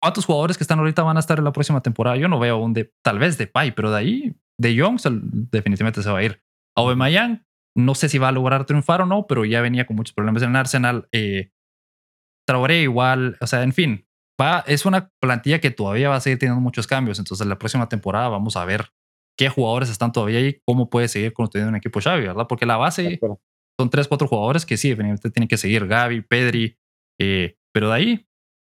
¿cuántos jugadores que están ahorita van a estar en la próxima temporada? Yo no veo un de, tal vez de Pai, pero de ahí de Jong definitivamente se va a ir. Aubameyang no sé si va a lograr triunfar o no, pero ya venía con muchos problemas en el Arsenal. Eh, Traoré igual, o sea, en fin, va, es una plantilla que todavía va a seguir teniendo muchos cambios. Entonces, la próxima temporada vamos a ver qué jugadores están todavía ahí, cómo puede seguir construyendo un equipo Xavi, ¿verdad? Porque la base son tres, cuatro jugadores que sí, definitivamente tienen que seguir, Gaby, Pedri, eh, pero de ahí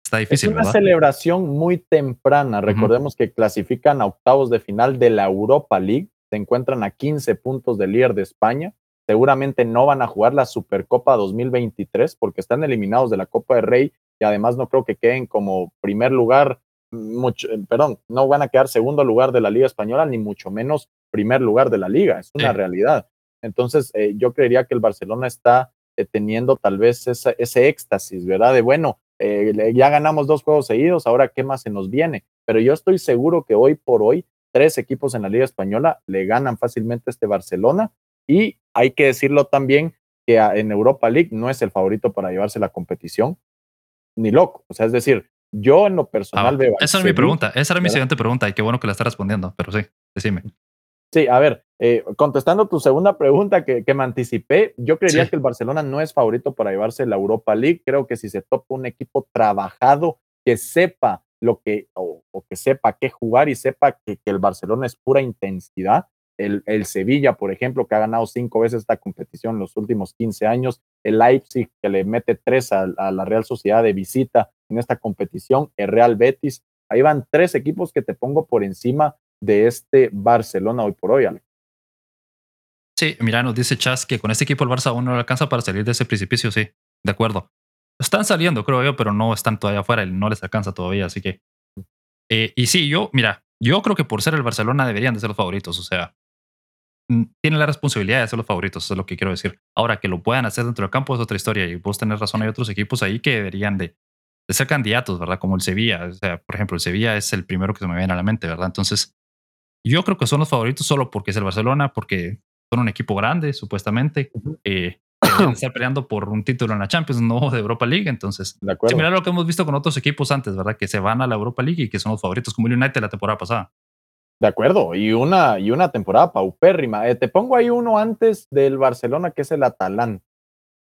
Está difícil. Es una celebración muy temprana. Recordemos que clasifican a octavos de final de la Europa League. Se encuentran a 15 puntos del líder de España. Seguramente no van a jugar la Supercopa 2023 porque están eliminados de la Copa de Rey y además no creo que queden como primer lugar, mucho, eh, perdón, no van a quedar segundo lugar de la Liga Española ni mucho menos primer lugar de la Liga. Es una realidad. Entonces, eh, yo creería que el Barcelona está eh, teniendo tal vez ese éxtasis, ¿verdad? De bueno, eh, ya ganamos dos juegos seguidos, ahora qué más se nos viene. Pero yo estoy seguro que hoy por hoy tres equipos en la Liga Española le ganan fácilmente a este Barcelona y hay que decirlo también que en Europa League no es el favorito para llevarse la competición, ni loco. O sea, es decir, yo en lo personal ah, veo. Esa es mi pregunta, esa era mi siguiente pregunta y qué bueno que la está respondiendo, pero sí, decime. Sí, a ver, eh, contestando tu segunda pregunta que, me anticipé, yo creería que el Barcelona no es favorito para llevarse la Europa League. Creo que si se topa un equipo trabajado que sepa lo que, o, que sepa qué jugar y sepa que, el Barcelona es pura intensidad. El, el, Sevilla, por ejemplo, que ha ganado cinco veces esta competición en los últimos 15 años. El Leipzig, que le mete tres a, la Real Sociedad de visita en esta competición. El Real Betis. Ahí van tres equipos que te pongo por encima de este Barcelona hoy por hoy, Ale. Sí, mira, nos dice Chas que con este equipo el Barça aún no le alcanza para salir de ese precipicio, sí, de acuerdo. Están saliendo, creo yo, pero no están todavía afuera, no les alcanza todavía, así que... Eh, y sí, yo, mira, yo creo que por ser el Barcelona deberían de ser los favoritos, o sea, tienen la responsabilidad de ser los favoritos, eso es lo que quiero decir. Ahora, que lo puedan hacer dentro del campo es otra historia y vos tenés razón, hay otros equipos ahí que deberían de, de ser candidatos, ¿verdad? Como el Sevilla, o sea, por ejemplo, el Sevilla es el primero que se me viene a la mente, ¿verdad? Entonces, yo creo que son los favoritos solo porque es el Barcelona, porque son un equipo grande, supuestamente. Eh, estar peleando por un título en la Champions, no de Europa League. Entonces, similar a lo que hemos visto con otros equipos antes, ¿verdad? Que se van a la Europa League y que son los favoritos, como el United la temporada pasada. De acuerdo, y una, y una temporada paupérrima. Eh, te pongo ahí uno antes del Barcelona, que es el Atalanta.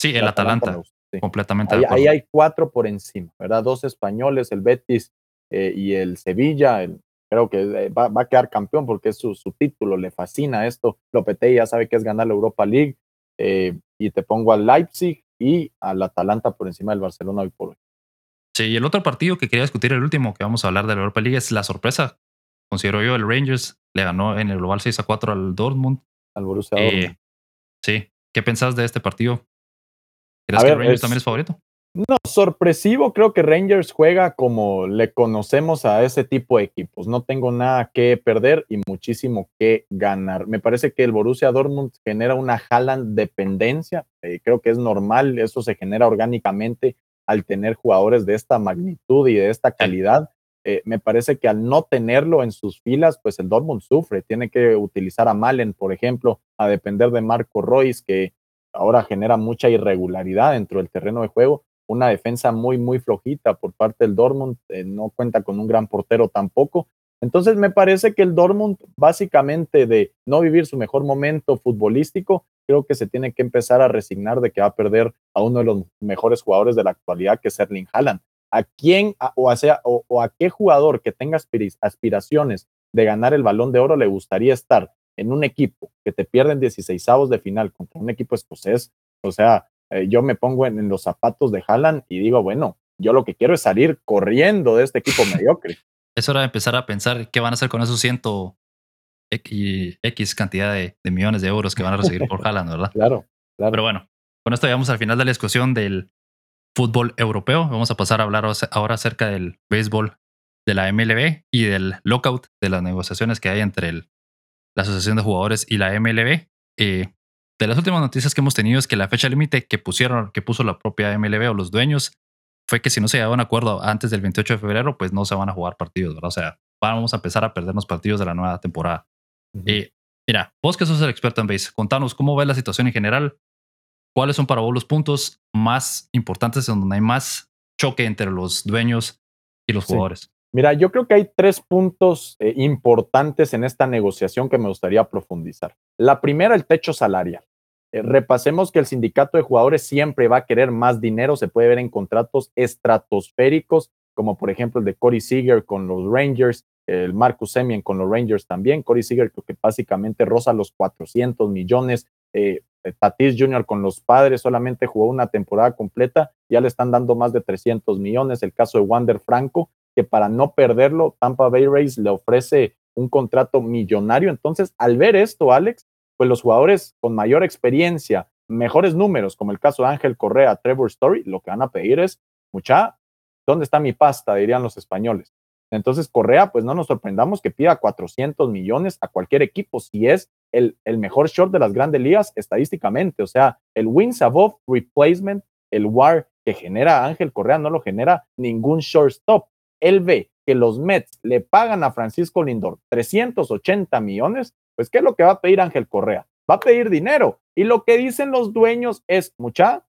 Sí, el, Atalanta. Completamente. Ahí, hay cuatro por encima, ¿verdad? Dos españoles, el Betis eh, y el Sevilla. creo que eh, va, a quedar campeón porque es su, título, le fascina esto. Lopetegui ya sabe que es ganar la Europa League. y te pongo al Leipzig y al Atalanta por encima del Barcelona hoy por hoy. Sí, y el otro partido que quería discutir, el último que vamos a hablar de la Europa League, es la sorpresa considero yo, el Rangers le ganó en el global 6 a 4 al Dortmund. Al Borussia Dortmund. Eh, sí. ¿Qué pensás de este partido? ¿Crees que el Rangers también es favorito? No, sorpresivo, creo que Rangers juega como le conocemos a ese tipo de equipos. No tengo nada que perder y muchísimo que ganar. Me parece que el Borussia Dortmund genera una Haaland dependencia. Eh, creo que es normal, eso se genera orgánicamente al tener jugadores de esta magnitud y de esta calidad. Eh, me parece que al no tenerlo en sus filas, pues el Dortmund sufre. Tiene que utilizar a Malen, por ejemplo, a depender de Marco Royce, que ahora genera mucha irregularidad dentro del terreno de juego. Una defensa muy, muy flojita por parte del Dortmund. Eh, no cuenta con un gran portero tampoco. Entonces me parece que el Dortmund, básicamente de no vivir su mejor momento futbolístico, creo que se tiene que empezar a resignar de que va a perder a uno de los mejores jugadores de la actualidad, que es Erling Haaland a quién o, a, sea, o, a qué jugador que tenga aspiraciones de ganar el balón de oro le gustaría estar en un equipo que te pierden 16 avos de final contra un equipo escocés. O sea, eh, yo me pongo en, los zapatos de Haaland y digo, bueno, yo lo que quiero es salir corriendo de este equipo mediocre. Es hora de empezar a pensar qué van a hacer con esos ciento X, X cantidad de, millones de euros que van a recibir por Haaland, ¿verdad? Claro, claro. Pero bueno, con esto llegamos al final de la discusión del fútbol europeo. Vamos a pasar a hablar ahora acerca del béisbol de la MLB y del lockout de las negociaciones que hay entre la Asociación de Jugadores y la MLB. Eh, de las últimas noticias que hemos tenido es que la fecha límite que pusieron, que puso la propia MLB o los dueños, fue que si no se llegaba a un acuerdo antes del 28 de febrero, pues no se van a jugar partidos, ¿verdad? O sea, vamos a empezar a perdernos partidos de la nueva temporada. Eh, mira, vos que sos el experto en base, contanos cómo ves la situación en general, ¿cuáles son para vos los puntos más importantes en donde hay más choque entre los dueños y los jugadores? Mira, yo creo que hay tres puntos eh, importantes en esta negociación que me gustaría profundizar. La primera, el techo salarial. Eh, repasemos que el sindicato de jugadores siempre va a querer más dinero, se puede ver en contratos estratosféricos, como por ejemplo el de Corey Seager con los Rangers, el Marcus Semien con los Rangers también. Corey Seager creo que básicamente roza los 400 millones. Eh, Tatis Jr. con los padres solamente jugó una temporada completa, ya le están dando más de 300 millones. El caso de Wander Franco, que para no perderlo, Tampa Bay Rays le ofrece un contrato millonario. Entonces, al ver esto, Alex, pues los jugadores con mayor experiencia, mejores números, como el caso de Ángel Correa, Trevor Story, lo que van a pedir es, mucha, ¿dónde está mi pasta? dirían los españoles. Entonces, Correa, pues no nos sorprendamos que pida 400 millones a cualquier equipo si es el, mejor short de las grandes ligas estadísticamente. O sea, el wins above replacement, el WAR que genera Ángel Correa no lo genera ningún shortstop. Él ve que los Mets le pagan a Francisco Lindor 380 millones, pues ¿qué es lo que va a pedir Ángel Correa? Va a pedir dinero. Y lo que dicen los dueños es, mucha,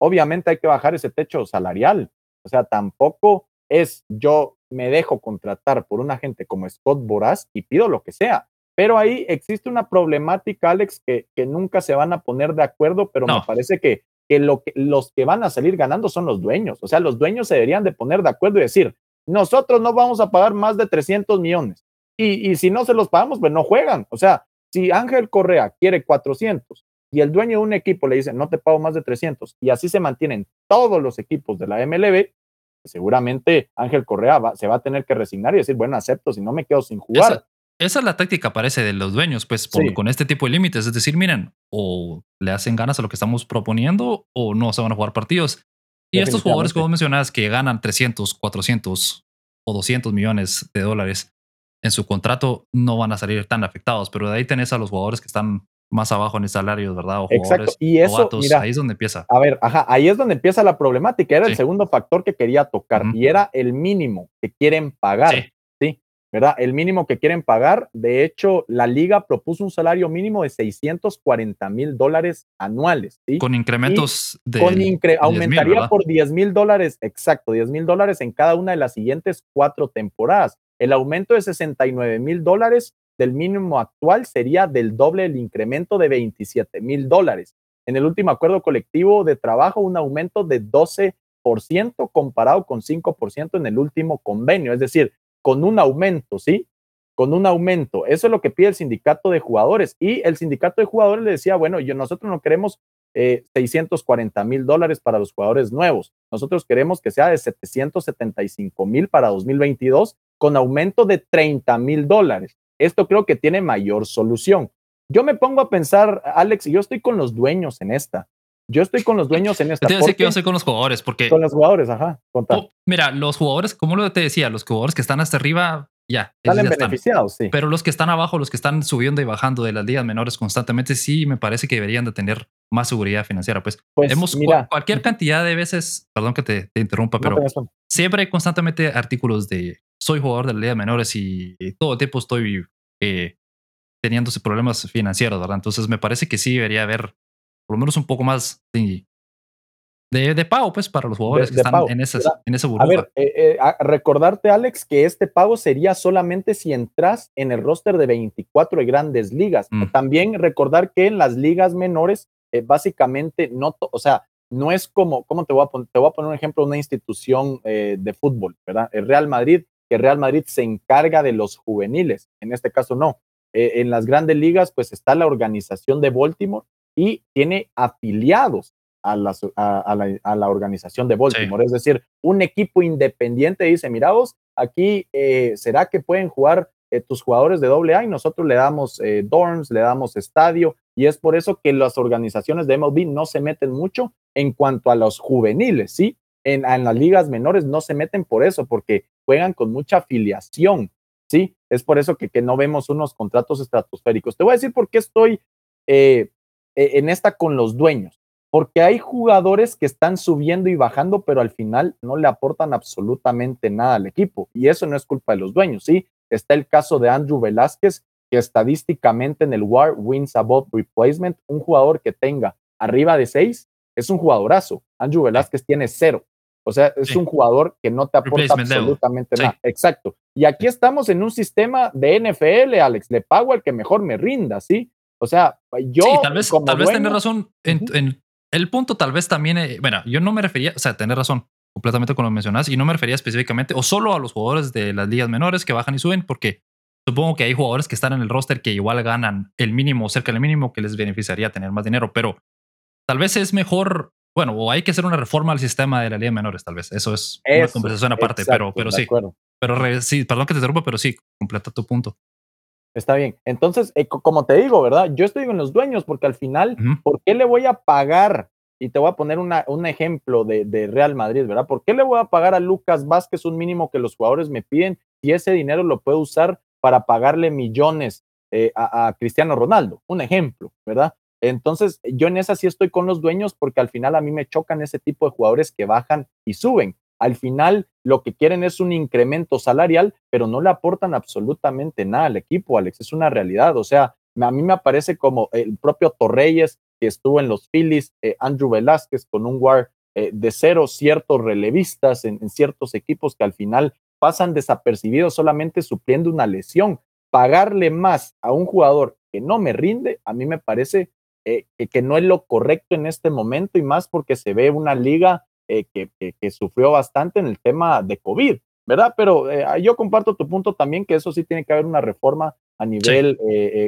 obviamente hay que bajar ese techo salarial. O sea, tampoco es yo me dejo contratar por un agente como Scott Boras y pido lo que sea. Pero ahí existe una problemática, Alex, que, que nunca se van a poner de acuerdo, pero me parece que, que, lo que los que van a salir ganando son los dueños. O sea, los dueños se deberían de poner de acuerdo y decir, nosotros no vamos a pagar más de 300 millones. Y, y si no se los pagamos, pues no juegan. O sea, si Ángel Correa quiere 400 y el dueño de un equipo le dice, no te pago más de 300, y así se mantienen todos los equipos de la MLB, seguramente Ángel Correa se va a tener que resignar y decir, bueno, acepto, si no me quedo sin jugar. Esa, es la táctica, parece, de los dueños, pues con este tipo de límites. Es decir, miren, o le hacen ganas a lo que estamos proponiendo o no se van a jugar partidos. Y estos jugadores, como mencionas, que ganan 300, 400 o 200 millones de dólares en su contrato, no van a salir tan afectados. Pero de ahí tenés a los jugadores que están más abajo en el salario, ¿verdad? O Exacto. Y eso, ahí es donde empieza. A ver, ajá, ahí es donde empieza la problemática. Era el segundo factor que quería tocar y era el mínimo que quieren pagar. Sí. ¿Verdad? El mínimo que quieren pagar, de hecho, la liga propuso un salario mínimo de 640 mil dólares anuales. ¿sí? Con incrementos de... Con aumentaría por 10 mil dólares, exacto, 10 mil dólares en cada una de las siguientes cuatro temporadas. El aumento de 69 mil dólares del mínimo actual sería del doble del incremento de 27 mil dólares. En el último acuerdo colectivo de trabajo, un aumento de 12% comparado con 5% en el último convenio. Es decir, con un aumento, ¿sí? Con un aumento. Eso es lo que pide el sindicato de jugadores. Y el sindicato de jugadores le decía, bueno, nosotros no queremos 640 eh, mil dólares para los jugadores nuevos. Nosotros queremos que sea de 775 mil para 2022 con aumento de 30 mil dólares. Esto creo que tiene mayor solución. Yo me pongo a pensar, Alex, y yo estoy con los dueños en esta. Yo estoy con los dueños en esta. Te decir que yo estoy con los jugadores, porque. Con los jugadores, ajá. Oh, mira, los jugadores, como lo te decía, los jugadores que están hasta arriba, ya. Salen beneficiados, sí. Pero los que están abajo, los que están subiendo y bajando de las ligas menores constantemente, sí me parece que deberían de tener más seguridad financiera. Pues, pues hemos cualquier cantidad de veces, perdón que te, interrumpa, pero siempre hay constantemente artículos de soy jugador de la liga menores y, todo el tiempo estoy eh, teniendo problemas financieros, ¿verdad? Entonces me parece que sí debería haber por lo menos un poco más de, de, pago, pues, para los jugadores que están en, ese en ese burbuja. A ver, eh, eh, recordarte, Alex, que este pago sería solamente si entras en el roster de 24 de grandes ligas. Mm. También recordar que en las ligas menores, básicamente, no, o sea, no es como, ¿cómo te voy a poner? Te voy a poner un ejemplo una institución de fútbol, ¿verdad? El Real Madrid que Real Madrid se encarga de los juveniles. En este caso no. Eh, en las grandes ligas, pues está la organización de Baltimore y tiene afiliados a la, a, la, organización de Baltimore. Es decir, un equipo independiente dice, mira vos, aquí eh, será que pueden jugar eh, tus jugadores de AA y nosotros le damos dorms, le damos estadio y es por eso que las organizaciones de MLB no se meten mucho en cuanto a los juveniles, ¿sí? En, en las ligas menores no se meten por eso, porque juegan con mucha afiliación, ¿sí? Es por eso que, que no vemos unos contratos estratosféricos. Te voy a decir por qué estoy eh, en esta con los dueños, porque hay jugadores que están subiendo y bajando, pero al final no le aportan absolutamente nada al equipo, y eso no es culpa de los dueños, ¿sí? Está el caso de Andrew Velázquez, que estadísticamente en el WAR wins above replacement, un jugador que tenga arriba de seis es un jugadorazo. Andrew Velázquez tiene cero. O sea, es un jugador que no te aporta absolutamente nada. Exacto. Y aquí estamos en un sistema de NFL, Alex. Le pago al que mejor me rinda, ¿sí? O sea, yo. Sí, tal vez, tal vez tener razón. En, el punto, tal vez también. Eh, bueno, yo no me refería, o sea, tener razón completamente con lo mencionas, y no me refería específicamente o solo a los jugadores de las ligas menores que bajan y suben, porque supongo que hay jugadores que están en el roster que igual ganan el mínimo, cerca del mínimo, que les beneficiaría tener más dinero, pero tal vez es mejor bueno, o hay que hacer una reforma al sistema de la Liga Menores, tal vez. Eso es una conversación aparte, pero, pero sí. Pero sí, perdón que te interrumpa, pero sí, completa tu punto. Está bien. Entonces, eh, como te digo, ¿verdad? Yo estoy en los dueños porque al final, ¿por qué le voy a pagar? Y te voy a poner una, un ejemplo de, de, Real Madrid, ¿verdad? ¿Por qué le voy a pagar a Lucas Vázquez un mínimo que los jugadores me piden y ese dinero lo puedo usar para pagarle millones eh, a, a Cristiano Ronaldo? Un ejemplo, ¿verdad? Entonces, yo en esa sí estoy con los dueños porque al final a mí me chocan ese tipo de jugadores que bajan y suben. Al final, lo que quieren es un incremento salarial, pero no le aportan absolutamente nada al equipo, Alex. Es una realidad. O sea, a mí me aparece como el propio Torreyes, que estuvo en los Phillies, eh, Andrew Velázquez con un WAR eh, de cero, ciertos relevistas en, en ciertos equipos que al final pasan desapercibidos solamente supliendo una lesión. Pagarle más a un jugador que no me rinde, a mí me parece eh, que no es lo correcto en este momento y más porque se ve una liga eh, que, que, sufrió bastante en el tema de COVID, ¿verdad? Pero eh, yo comparto tu punto también que eso sí tiene que haber una reforma a nivel,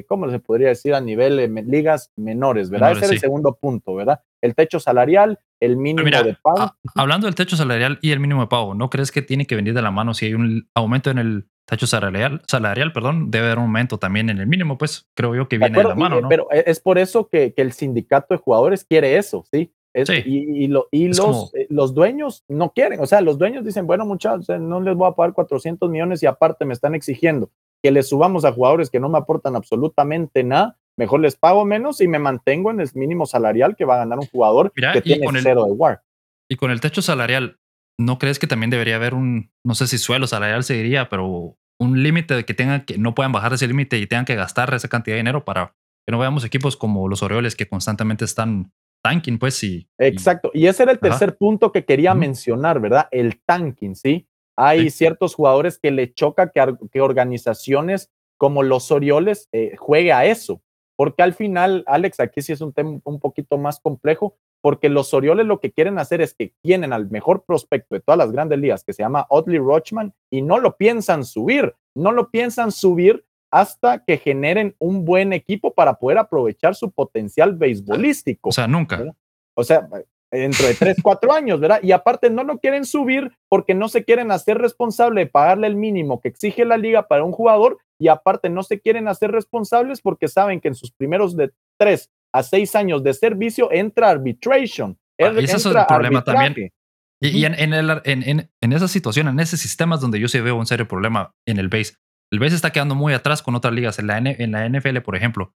¿cómo se podría decir? A nivel ligas menores, ¿verdad? Ese es el segundo punto, ¿verdad? El techo salarial, el mínimo de pago. hablando del techo salarial y el mínimo de pago, ¿no crees que tiene que venir de la mano si hay un aumento en el tacho salarial, salarial, perdón, debe haber un aumento también en el mínimo, pues creo yo que viene de, la mano, ¿no? Pero es por eso que, que, el sindicato de jugadores quiere eso, ¿sí? Y, lo, y los, eh, los dueños no quieren, o sea, los dueños dicen, bueno, muchachos, no les voy a pagar 400 millones y aparte me están exigiendo que les subamos a jugadores que no me aportan absolutamente nada, mejor les pago menos y me mantengo en el mínimo salarial que va a ganar un jugador que tiene cero de WAR. Y con el techo salarial, ¿no crees que también debería haber un, no sé si suelo salarial se diría, pero un límite de que tengan que no puedan bajar ese límite y tengan que gastar esa cantidad de dinero para que no veamos equipos como los Orioles que constantemente están tanking, pues sí. Exacto. Y ese era el tercer punto que quería mencionar, ¿verdad? El tanking, ¿sí? Hay ciertos jugadores que le choca que, organizaciones como los Orioles eh, juegue a eso. Porque al final, Alex, aquí sí es un tema un poquito más complejo, porque los Orioles lo que quieren hacer es que tienen al mejor prospecto de todas las grandes ligas, que se llama Oddly Rochman, y no lo piensan subir, no lo piensan subir hasta que generen un buen equipo para poder aprovechar su potencial beisbolístico. O sea, nunca. O sea, dentro de tres, cuatro años, ¿verdad? Y aparte no lo quieren subir porque no se quieren hacer responsable de pagarle el mínimo que exige la liga para un jugador y aparte no se quieren hacer responsables porque saben que en sus primeros de tres a seis años de servicio entra arbitration. Ah, y ese es el problema también. Y, en, en, en, esa situación, en ese sistema es donde yo sí veo un serio problema en el base. El base está quedando muy atrás con otras ligas. En la, en la NFL, por ejemplo,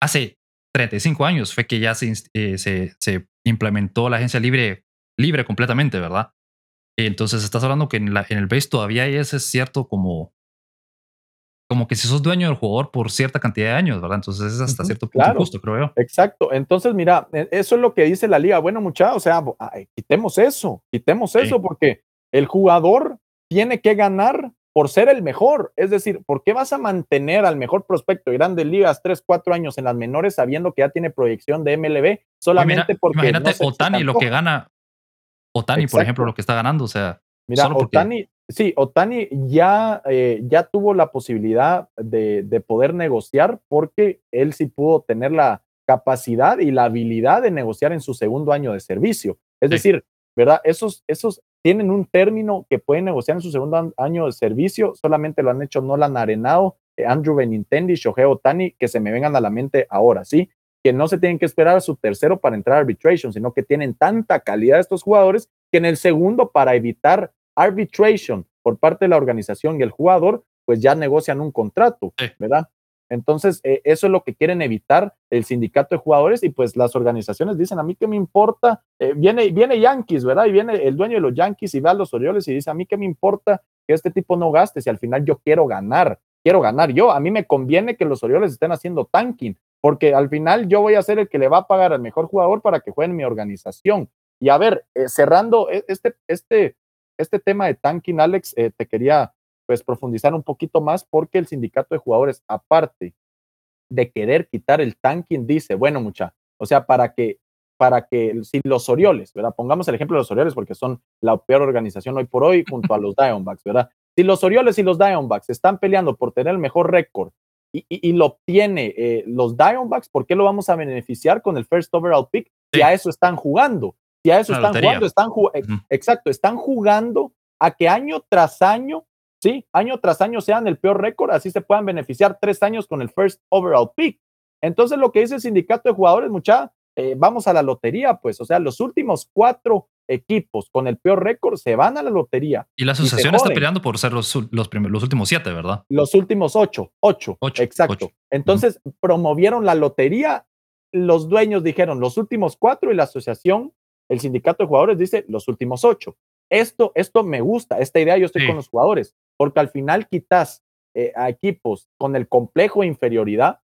hace 35 años fue que ya se, eh, se, se, implementó la agencia libre, libre completamente, ¿verdad? Entonces estás hablando que en, la, en el base todavía hay ese cierto como, como que si sos dueño del jugador por cierta cantidad de años, ¿verdad? Entonces es hasta cierto punto justo, creo yo. Exacto. Entonces, mira, e, eso es lo que dice la liga. Bueno, muchachos, o sea, quitemos eso, quitemos eso porque el jugador tiene que ganar por ser el mejor. Es decir, ¿por qué vas a mantener al mejor prospecto de grandes ligas tres, cuatro años en las menores sabiendo que ya tiene proyección de MLB solamente porque. Imagínate Otani lo que gana. Otani, por ejemplo, lo que está ganando. O sea, mira, Otani, sí, Otani ya, eh, ya tuvo la posibilidad de, de poder negociar porque él sí pudo tener la capacidad y la habilidad de negociar en su segundo año de servicio. Es decir, ¿verdad? Esos, esos tienen un término que pueden negociar en su segundo año de servicio, solamente lo han hecho Nolan Arenado, eh, Andrew Benintendi, Shohei Otani, que se me vengan a la mente ahora, ¿sí? Que no se tienen que esperar a su tercero para entrar a arbitration, sino que tienen tanta calidad estos jugadores que en el segundo, para evitar arbitration por parte de la organización y el jugador, pues ya negocian un contrato, ¿verdad? Entonces, eh, eso es lo que quieren evitar el sindicato de jugadores y pues las organizaciones dicen, a mí qué me importa, eh, viene, viene Yankees, ¿verdad? Y viene el dueño de los Yankees y va a los Orioles y dice, a mí qué me importa que este tipo no gaste si al final yo quiero ganar, quiero ganar yo, a mí me conviene que los Orioles estén haciendo tanking, porque al final yo voy a ser el que le va a pagar al mejor jugador para que juegue en mi organización. Y a ver, eh, cerrando este, este, este tema de tanking, Alex, te quería pues profundizar un poquito más porque el sindicato de jugadores, aparte de querer quitar el tanking, dice, bueno, mucha, o sea, para que, para que si los Orioles, ¿verdad? Pongamos el ejemplo de los Orioles porque son la peor organización hoy por hoy junto a los Diamondbacks, ¿verdad? Si los Orioles y los Diamondbacks están peleando por tener el mejor récord y, y, lo obtiene eh, los Diamondbacks, ¿por qué lo vamos a beneficiar con el first overall pick? Si a eso están jugando, si a eso están jugando, están jugando, exacto, están jugando a que año tras año sí, año tras año sean el peor récord, así se puedan beneficiar tres años con el first overall pick. Entonces, lo que dice el sindicato de jugadores, mucha, eh, vamos a la lotería, pues, o sea, los últimos cuatro equipos con el peor récord se van a la lotería. Y la asociación está peleando por ser los, los, los, últimos siete, ¿verdad? Los últimos ocho, ocho, ocho exacto. Entonces, promovieron la lotería, los dueños dijeron los últimos cuatro y la asociación, el sindicato de jugadores dice los últimos ocho. Esto, esto me gusta, esta idea yo estoy con los jugadores porque al final quitas eh, a equipos con el complejo de inferioridad,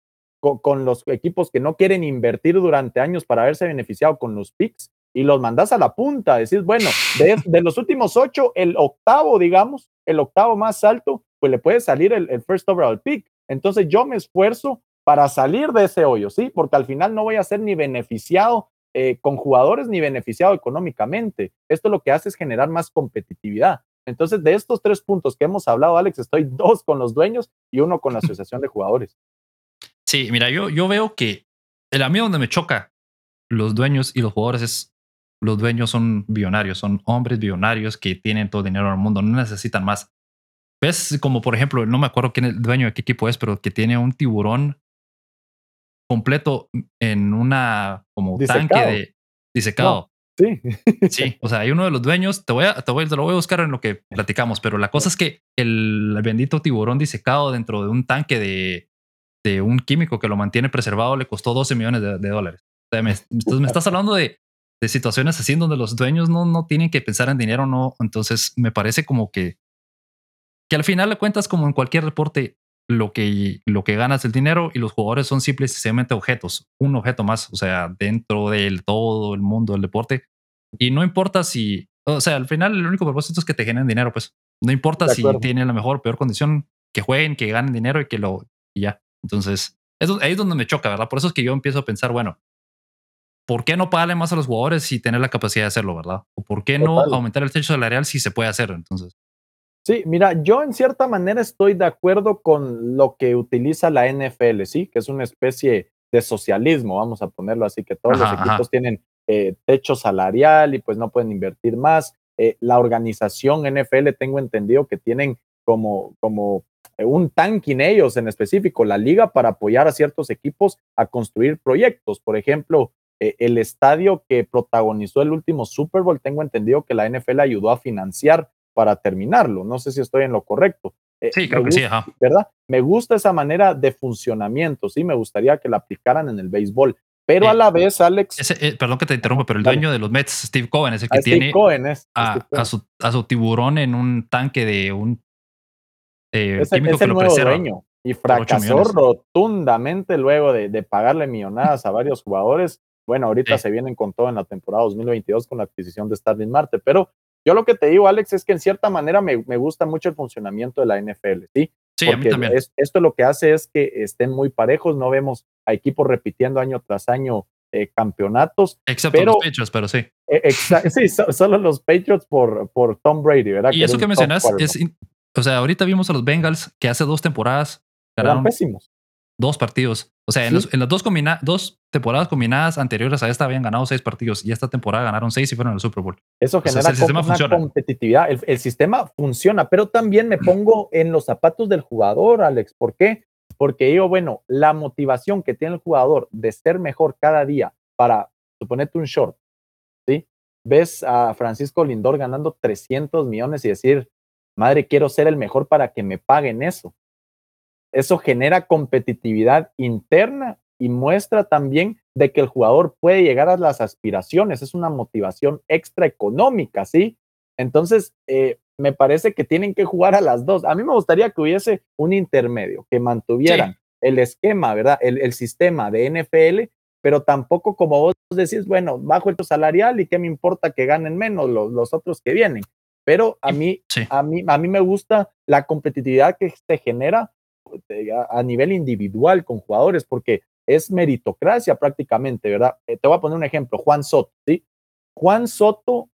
con, los equipos que no quieren invertir durante años para haberse beneficiado con los picks y los mandas a la punta. Decís, bueno, de, los últimos ocho, el octavo, digamos, el octavo más alto, pues le puede salir el, first overall pick. Entonces yo me esfuerzo para salir de ese hoyo, ¿sí? Porque al final no voy a ser ni beneficiado eh, con jugadores ni beneficiado económicamente. Esto lo que hace es generar más competitividad. Entonces, de estos tres puntos que hemos hablado, Alex, estoy dos con los dueños y uno con la asociación de jugadores. Sí, mira, yo, yo veo que el amigo donde me choca los dueños y los jugadores es los dueños son billonarios, son hombres billonarios que tienen todo el dinero del mundo, no necesitan más. Ves como por ejemplo, no me acuerdo quién es el dueño de qué equipo es, pero que tiene un tiburón completo en una como tanque de disecado. Sí. sí, o sea, hay uno de los dueños, te voy a, te, voy, te lo voy a buscar en lo que platicamos, pero la cosa es que el, bendito tiburón disecado dentro de un tanque de, de, un químico que lo mantiene preservado le costó 12 millones de, dólares. O sea, me, entonces me estás hablando de, de, situaciones así en donde los dueños no, no tienen que pensar en dinero, no. Entonces me parece como que que al final de cuentas, como en cualquier deporte, lo que, lo que ganas el dinero y los jugadores son sencillamente objetos, un objeto más, o sea, dentro del todo el mundo del deporte. Y no importa si, o sea, al final el único propósito es que te generen dinero, pues no importa si tienen la mejor o peor condición, que jueguen, que ganen dinero y que lo, y ya. Entonces, eso, ahí es donde me choca, ¿verdad? Por eso es que yo empiezo a pensar, bueno, ¿por qué no pagarle más a los jugadores y tener la capacidad de hacerlo, verdad? ¿O por qué no aumentar el techo salarial si se puede hacer? Entonces. Sí, mira, yo en cierta manera estoy de acuerdo con lo que utiliza la NFL, sí, que es una especie de socialismo, vamos a ponerlo así, que todos los equipos tienen eh, techo salarial y pues no pueden invertir más. Eh, la organización NFL, tengo entendido que tienen como, como un tanque en ellos en específico, la liga, para apoyar a ciertos equipos a construir proyectos. Por ejemplo, eh, el estadio que protagonizó el último Super Bowl, tengo entendido que la NFL ayudó a financiar para terminarlo. No sé si estoy en lo correcto. Eh, sí, creo que sí, ¿verdad? Me gusta esa manera de funcionamiento, sí, me gustaría que la aplicaran en el béisbol. Pero a la vez, Alex. Eh, perdón que te interrumpa, pero el dueño de los Mets, Steve Cohen, es el que tiene a, su, a, su, tiburón en un tanque de un eh, es, el nuevo dueño y fracasó rotundamente luego de, pagarle millonadas a varios jugadores. Bueno, ahorita se vienen con todo en la temporada 2022 con la adquisición de Starling Marte, pero yo lo que te digo, Alex, es que en cierta manera me, gusta mucho el funcionamiento de la NFL, ¿sí? Sí, a mí también. esto lo que hace es que estén muy parejos, no vemos a equipos repitiendo año tras año eh, campeonatos. Excepto los Patriots, pero sí. E, sí, solo los Patriots por, por Tom Brady, ¿verdad? Y eso que mencionas es, o sea, ahorita vimos a los Bengals que hace dos temporadas ganaron pésimos. Dos partidos. O sea, en, las dos, dos temporadas combinadas anteriores a esta habían ganado seis partidos y esta temporada ganaron seis y fueron al Super Bowl. Eso genera una competitividad. El, el, sistema funciona, pero también me pongo en los zapatos del jugador, Alex. ¿Por qué? Porque digo, bueno, la motivación que tiene el jugador de ser mejor cada día para, suponete un short, ¿sí? Ves a Francisco Lindor ganando 300 millones y decir, Madre, quiero ser el mejor para que me paguen eso. Eso genera competitividad interna y muestra también de que el jugador puede llegar a las aspiraciones. Es una motivación extra económica, ¿sí? Entonces, eh, me parece que tienen que jugar a las dos. A mí me gustaría que hubiese un intermedio, que mantuvieran el esquema, ¿verdad? El, sistema de NFL, pero tampoco como vos decís, bueno, bajo el salarial y qué me importa que ganen menos los otros que vienen. Pero a mí, a mí, a mí me gusta la competitividad que se genera a nivel individual con jugadores, porque es meritocracia prácticamente, ¿verdad? Eh, te voy a poner un ejemplo, Juan Soto, ¿sí? Juan Soto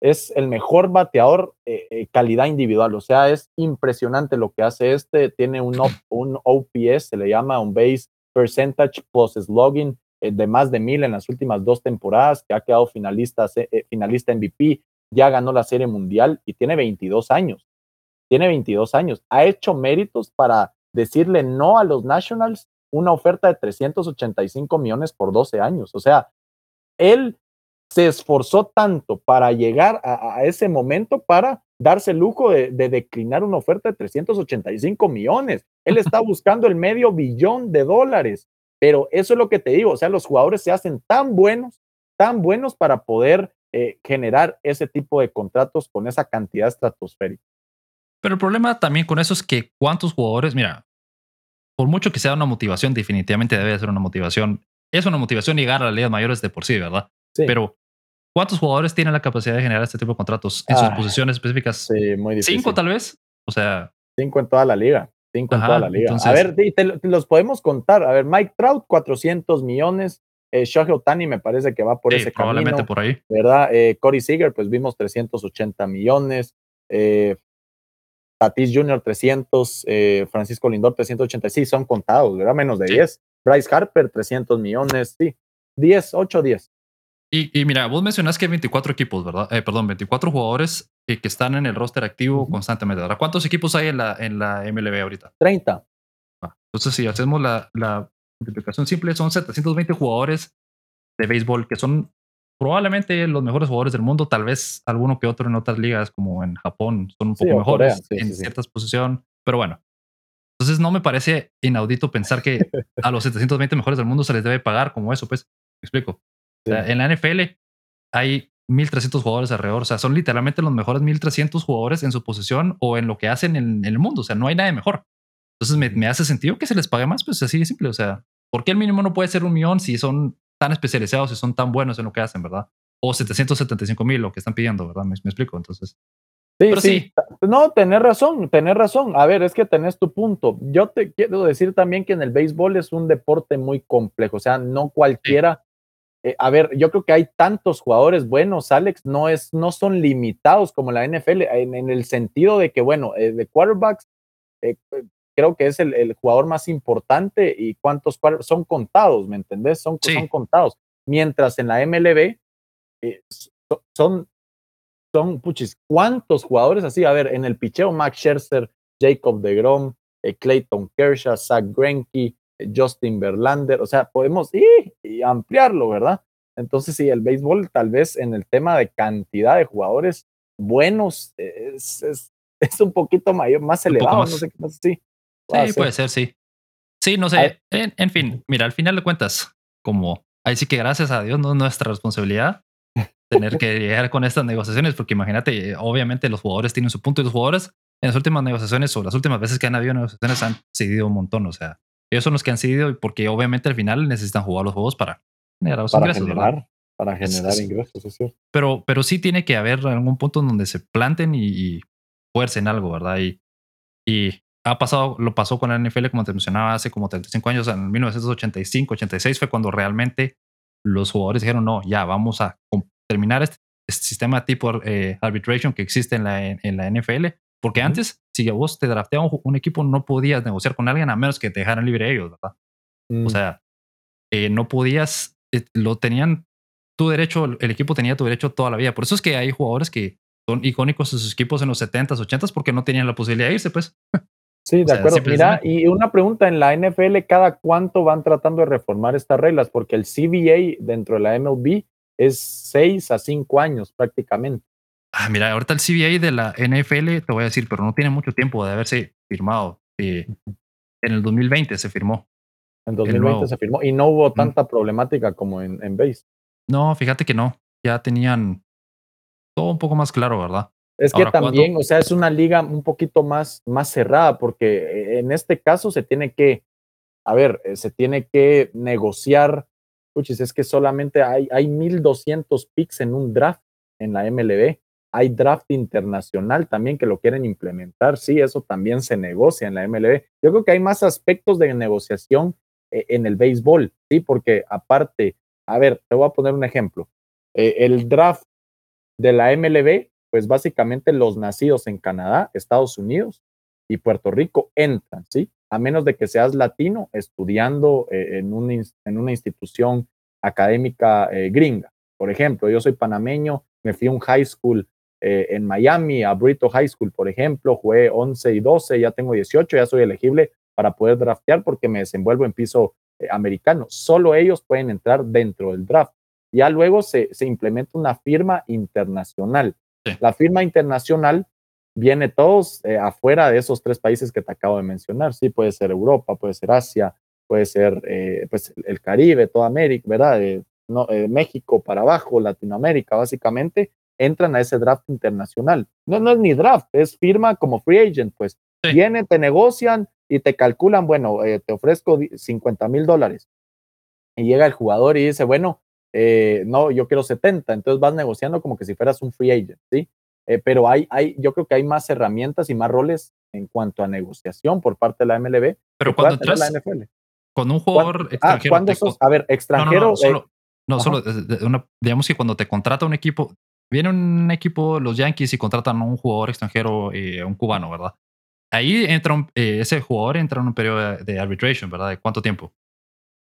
es el mejor bateador eh, calidad individual, o sea, es impresionante lo que hace este, tiene un, un OPS, se le llama un base percentage plus slogging de más de mil en las últimas dos temporadas, que ha quedado finalista, finalista MVP, ya ganó la Serie Mundial y tiene 22 años. Tiene 22 años. Ha hecho méritos para decirle no a los Nationals una oferta de 385 millones por 12 años. O sea, él se esforzó tanto para llegar a, ese momento para darse el lujo de, de, declinar una oferta de 385 millones. Él está buscando el medio billón de dólares. Pero eso es lo que te digo. O sea, los jugadores se hacen tan buenos, tan buenos para poder eh, generar ese tipo de contratos con esa cantidad estratosférica. Pero el problema también con eso es que cuántos jugadores, mira, por mucho que sea una motivación, definitivamente debe ser una motivación. Es una motivación llegar a las ligas mayores de por sí, ¿verdad? Sí. Pero ¿cuántos jugadores tienen la capacidad de generar este tipo de contratos en sus posiciones específicas? Sí, muy difícil. ¿Cinco tal vez? O sea... Cinco en toda la liga. Cinco en toda la liga. a ver, los podemos contar. A ver, Mike Trout, 400 millones. Eh, Shohei Otani me parece que va por ese probablemente por ahí. ¿Verdad? Eh, Corey Seager, pues vimos 380 millones. Eh, Tatis Jr. 300, eh, Francisco Lindor 386, sí, son contados, ¿verdad? Menos de 10. Bryce Harper 300 millones, sí. 10, 8, 10. Y, y mira, vos mencionás que hay 24 equipos, ¿verdad? Eh, perdón, 24 jugadores que están en el roster activo constantemente. ¿verdad? ¿Cuántos equipos hay en la, en la MLB ahorita? 30. Ah, entonces, si hacemos la, la multiplicación simple son 720 jugadores de béisbol que son probablemente los mejores jugadores del mundo, tal vez alguno que otro en otras ligas como en Japón son un poco mejores en ciertas posiciones, pero bueno. Entonces no me parece inaudito pensar que a los 720 mejores del mundo se les debe pagar como eso, pues, me explico. en la NFL hay 1300 jugadores alrededor. O sea, son literalmente los mejores 1300 jugadores en su posición o en lo que hacen en, el mundo. O sea, no hay nadie mejor. Entonces me, me, hace sentido que se les pague más, pues así de simple. O sea, ¿por qué el mínimo no puede ser un millón si son tan especializados y son tan buenos en lo que hacen, verdad? O 775 mil, lo que están pidiendo, ¿verdad? Me, me explico. Entonces, Sí, sí, No, tenés razón, tenés razón. A ver, es que tenés tu punto. Yo te quiero decir también que en el béisbol es un deporte muy complejo, o sea, no cualquiera. Eh, a ver, yo creo que hay tantos jugadores buenos, Alex, no, es, no son limitados como la NFL, en, el sentido de que, bueno, eh, de quarterbacks, eh, creo que es el, jugador más importante y cuántos son contados, ¿me entendés? Son, son contados. Mientras en la MLB son son, puchis, ¿cuántos jugadores así? A ver, en el picheo, Max Scherzer, Jacob DeGrom, eh, Clayton Kershaw, Zach Greinke, eh, Justin Verlander, o sea, podemos y ampliarlo, ¿verdad? Entonces, sí, el béisbol tal vez en el tema de cantidad de jugadores buenos es, es, un poquito mayor, más elevado, no sé qué más, sí. Sí, puede ser, sí. Sí, no sé. En, en, fin, mira, al final de cuentas, como ahí sí que gracias a Dios no es nuestra responsabilidad, tener que llegar con estas negociaciones, porque imagínate, obviamente los jugadores tienen su punto y los jugadores en las últimas negociaciones o las últimas veces que han habido negociaciones han cedido un montón, o sea, ellos son los que han cedido porque obviamente al final necesitan jugar los juegos para generar para Generar, para generar ingresos, es cierto. Pero, pero sí tiene que haber algún punto en donde se planten y, y fuercen algo, ¿verdad? Y, y ha pasado, lo pasó con la NFL, como te mencionaba, hace como 35 años, en 1985, 86 fue cuando realmente los jugadores dijeron, no, ya vamos a terminar este, este, sistema tipo eh, arbitration que existe en la, en la NFL. Porque antes, si vos te drafteabas un, equipo, no podías negociar con alguien a menos que te dejaran libre ellos, ¿verdad? O mm. sea, eh, no podías, eh, lo tenían tu derecho, el equipo tenía tu derecho toda la vida. Por eso es que hay jugadores que son icónicos en sus equipos en los 70s, 80s porque no tenían la posibilidad de irse, pues. Sí, de acuerdo. Mira, y una pregunta, en la NFL, ¿cada cuánto van tratando de reformar estas reglas? Porque el CBA dentro de la MLB es seis a cinco años prácticamente. Ah, mira, ahorita el CBA de la NFL, te voy a decir, pero no tiene mucho tiempo de haberse firmado. Eh, en el 2020 se firmó. En 2020 se firmó y no hubo tanta problemática como en, en base. No, fíjate que no. Ya tenían todo un poco más claro, ¿verdad? Es que también, o sea, es una liga un poquito más, más cerrada, porque eh, en este caso se tiene que, a ver, eh, se tiene que negociar Puchis, es que solamente hay, hay 1200 picks en un draft en la MLB. Hay draft internacional también que lo quieren implementar. Sí, eso también se negocia en la MLB. Yo creo que hay más aspectos de negociación eh, en el béisbol, sí, porque aparte, a ver, te voy a poner un ejemplo. Eh, el draft de la MLB, pues básicamente los nacidos en Canadá, Estados Unidos y Puerto Rico entran, ¿sí? a menos de que seas latino estudiando eh, en, una, institución académica eh, gringa. Por ejemplo, yo soy panameño, me fui a un high school eh, en Miami, a Brito High School, por ejemplo, jugué 11 y 12, ya tengo 18, ya soy elegible para poder draftear porque me desenvuelvo en piso americano. Solo ellos pueden entrar dentro del draft. Ya luego se implementa una firma internacional. La firma internacional viene todos eh, afuera de esos tres países que te acabo de mencionar. Sí, puede ser Europa, puede ser Asia, puede ser eh, pues el Caribe, toda América, ¿verdad? Eh, no, México para abajo, Latinoamérica, básicamente, entran a ese draft internacional. No, no es ni draft, es firma como free agent, pues. Vienen, te negocian y te calculan, bueno, te ofrezco 50 mil dólares. Y llega el jugador y dice, bueno, no, yo quiero 70, entonces vas negociando como que si fueras un free agent, ¿sí? Eh, pero hay, hay, yo creo que hay más herramientas y más roles en cuanto a negociación por parte de la MLB. Pero cuando entras la NFL. con un jugador ah, extranjero. a ver, extranjero. No, solo, eh, digamos que cuando te contrata un equipo, viene un equipo, los Yankees, y contratan a un jugador extranjero, eh, un cubano, ¿verdad? Ahí entra ese jugador entra en un periodo de, arbitration, ¿verdad? ¿De cuánto tiempo?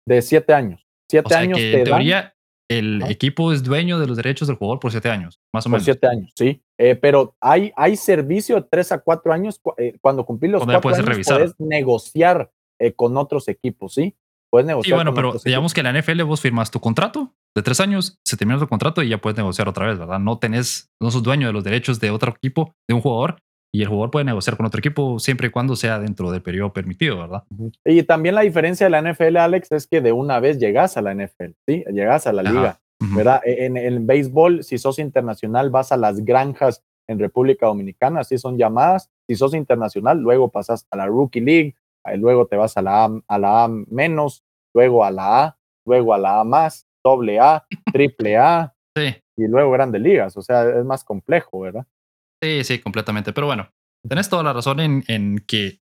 De siete años. Siete años. Que en teoría, el equipo es dueño de los derechos del jugador por siete años, más o menos. Por siete años, sí. Eh, pero hay, hay servicio de tres a cuatro años. Eh, cuando cumplís los cuatro puedes años, puedes negociar eh, con otros equipos, ¿sí? Puedes negociar. Sí, bueno, pero digamos que en la NFL vos firmas tu contrato de tres años, se termina tu contrato y ya puedes negociar otra vez, ¿verdad? No tenés, no sos dueño de los derechos de otro equipo, de un jugador, y el jugador puede negociar con otro equipo siempre y cuando sea dentro del periodo permitido, ¿verdad? Y también la diferencia de la NFL, Alex, es que de una vez llegas a la NFL, ¿sí? Llegas a la liga. ¿verdad? E, en el béisbol, si sos internacional, vas a las granjas en República Dominicana, así son llamadas. Si sos internacional, luego pasas a la Rookie League, luego te vas a la A, a la A menos, luego a la A, luego a la A más, doble A, triple A, y luego grandes ligas. O sea, es más complejo, ¿verdad? Sí, sí, completamente. Pero bueno, tenés toda la razón en, en que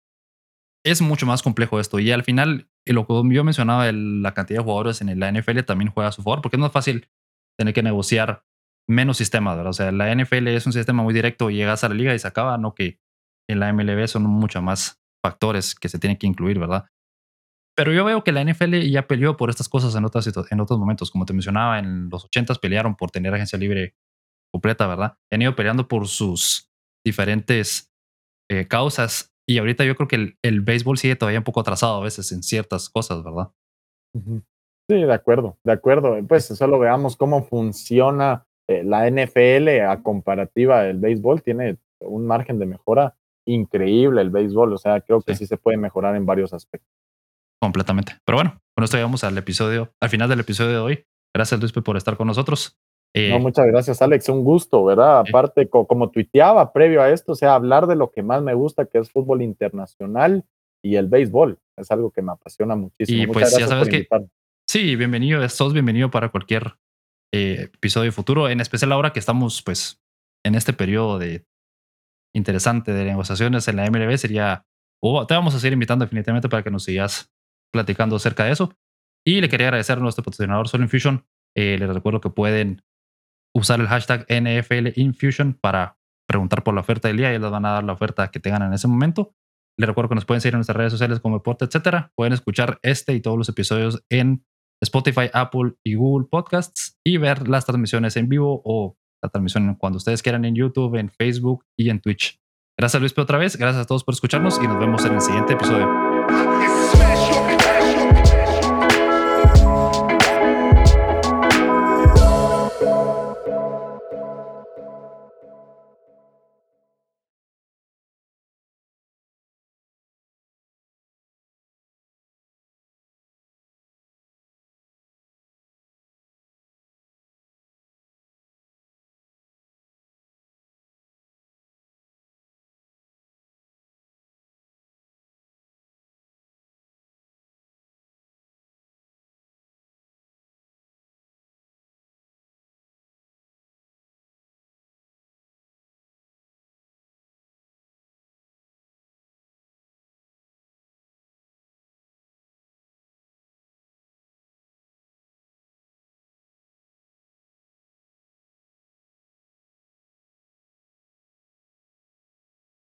es mucho más complejo esto. Y al final, lo que yo mencionaba, la cantidad de jugadores en la NFL también juega a su favor, porque es más fácil tener que negociar menos sistemas, ¿verdad? O sea, la NFL es un sistema muy directo, llegas a la liga y se acaba, no que en la MLB son muchos más factores que se tienen que incluir, ¿verdad? Pero yo veo que la NFL ya peleó por estas cosas en, otras, en otros momentos. Como te mencionaba, en los 80 pelearon por tener agencia libre completa, ¿verdad? Han ido peleando por sus diferentes eh, causas y ahorita yo creo que el, el, béisbol sigue todavía un poco atrasado a veces en ciertas cosas, ¿verdad? Sí, de acuerdo, de acuerdo. Pues solo veamos cómo funciona eh, la NFL a comparativa del béisbol. Tiene un margen de mejora increíble el béisbol. O sea, creo que sí, se puede mejorar en varios aspectos. Completamente. Pero bueno, con esto llegamos al episodio, al final del episodio de hoy. Gracias, Luis, por estar con nosotros. Eh, no, muchas gracias, Alex. Un gusto, ¿verdad? Aparte, como tuiteaba previo a esto, o sea, hablar de lo que más me gusta, que es fútbol internacional y el béisbol. Es algo que me apasiona muchísimo. Y pues ya sabes que. Sí, bienvenido. Sos bienvenido para cualquier eh, episodio futuro, en especial ahora que estamos, pues, en este periodo de interesante de negociaciones en la MLB. Sería. Te vamos a seguir invitando definitivamente para que nos sigas platicando acerca de eso. Y le quería agradecer a nuestro patrocinador Sol Infusion. Eh, les recuerdo que pueden usar el hashtag NFL Infusion para preguntar por la oferta del día y les van a dar la oferta que tengan en ese momento. Les recuerdo que nos pueden seguir en nuestras redes sociales como Deporte, etcétera. Pueden escuchar este y todos los episodios en Spotify, Apple y Google Podcasts y ver las transmisiones en vivo o la transmisión cuando ustedes quieran en YouTube, en Facebook y en Twitch. Gracias Luis otra vez, gracias a todos por escucharnos y nos vemos en el siguiente episodio.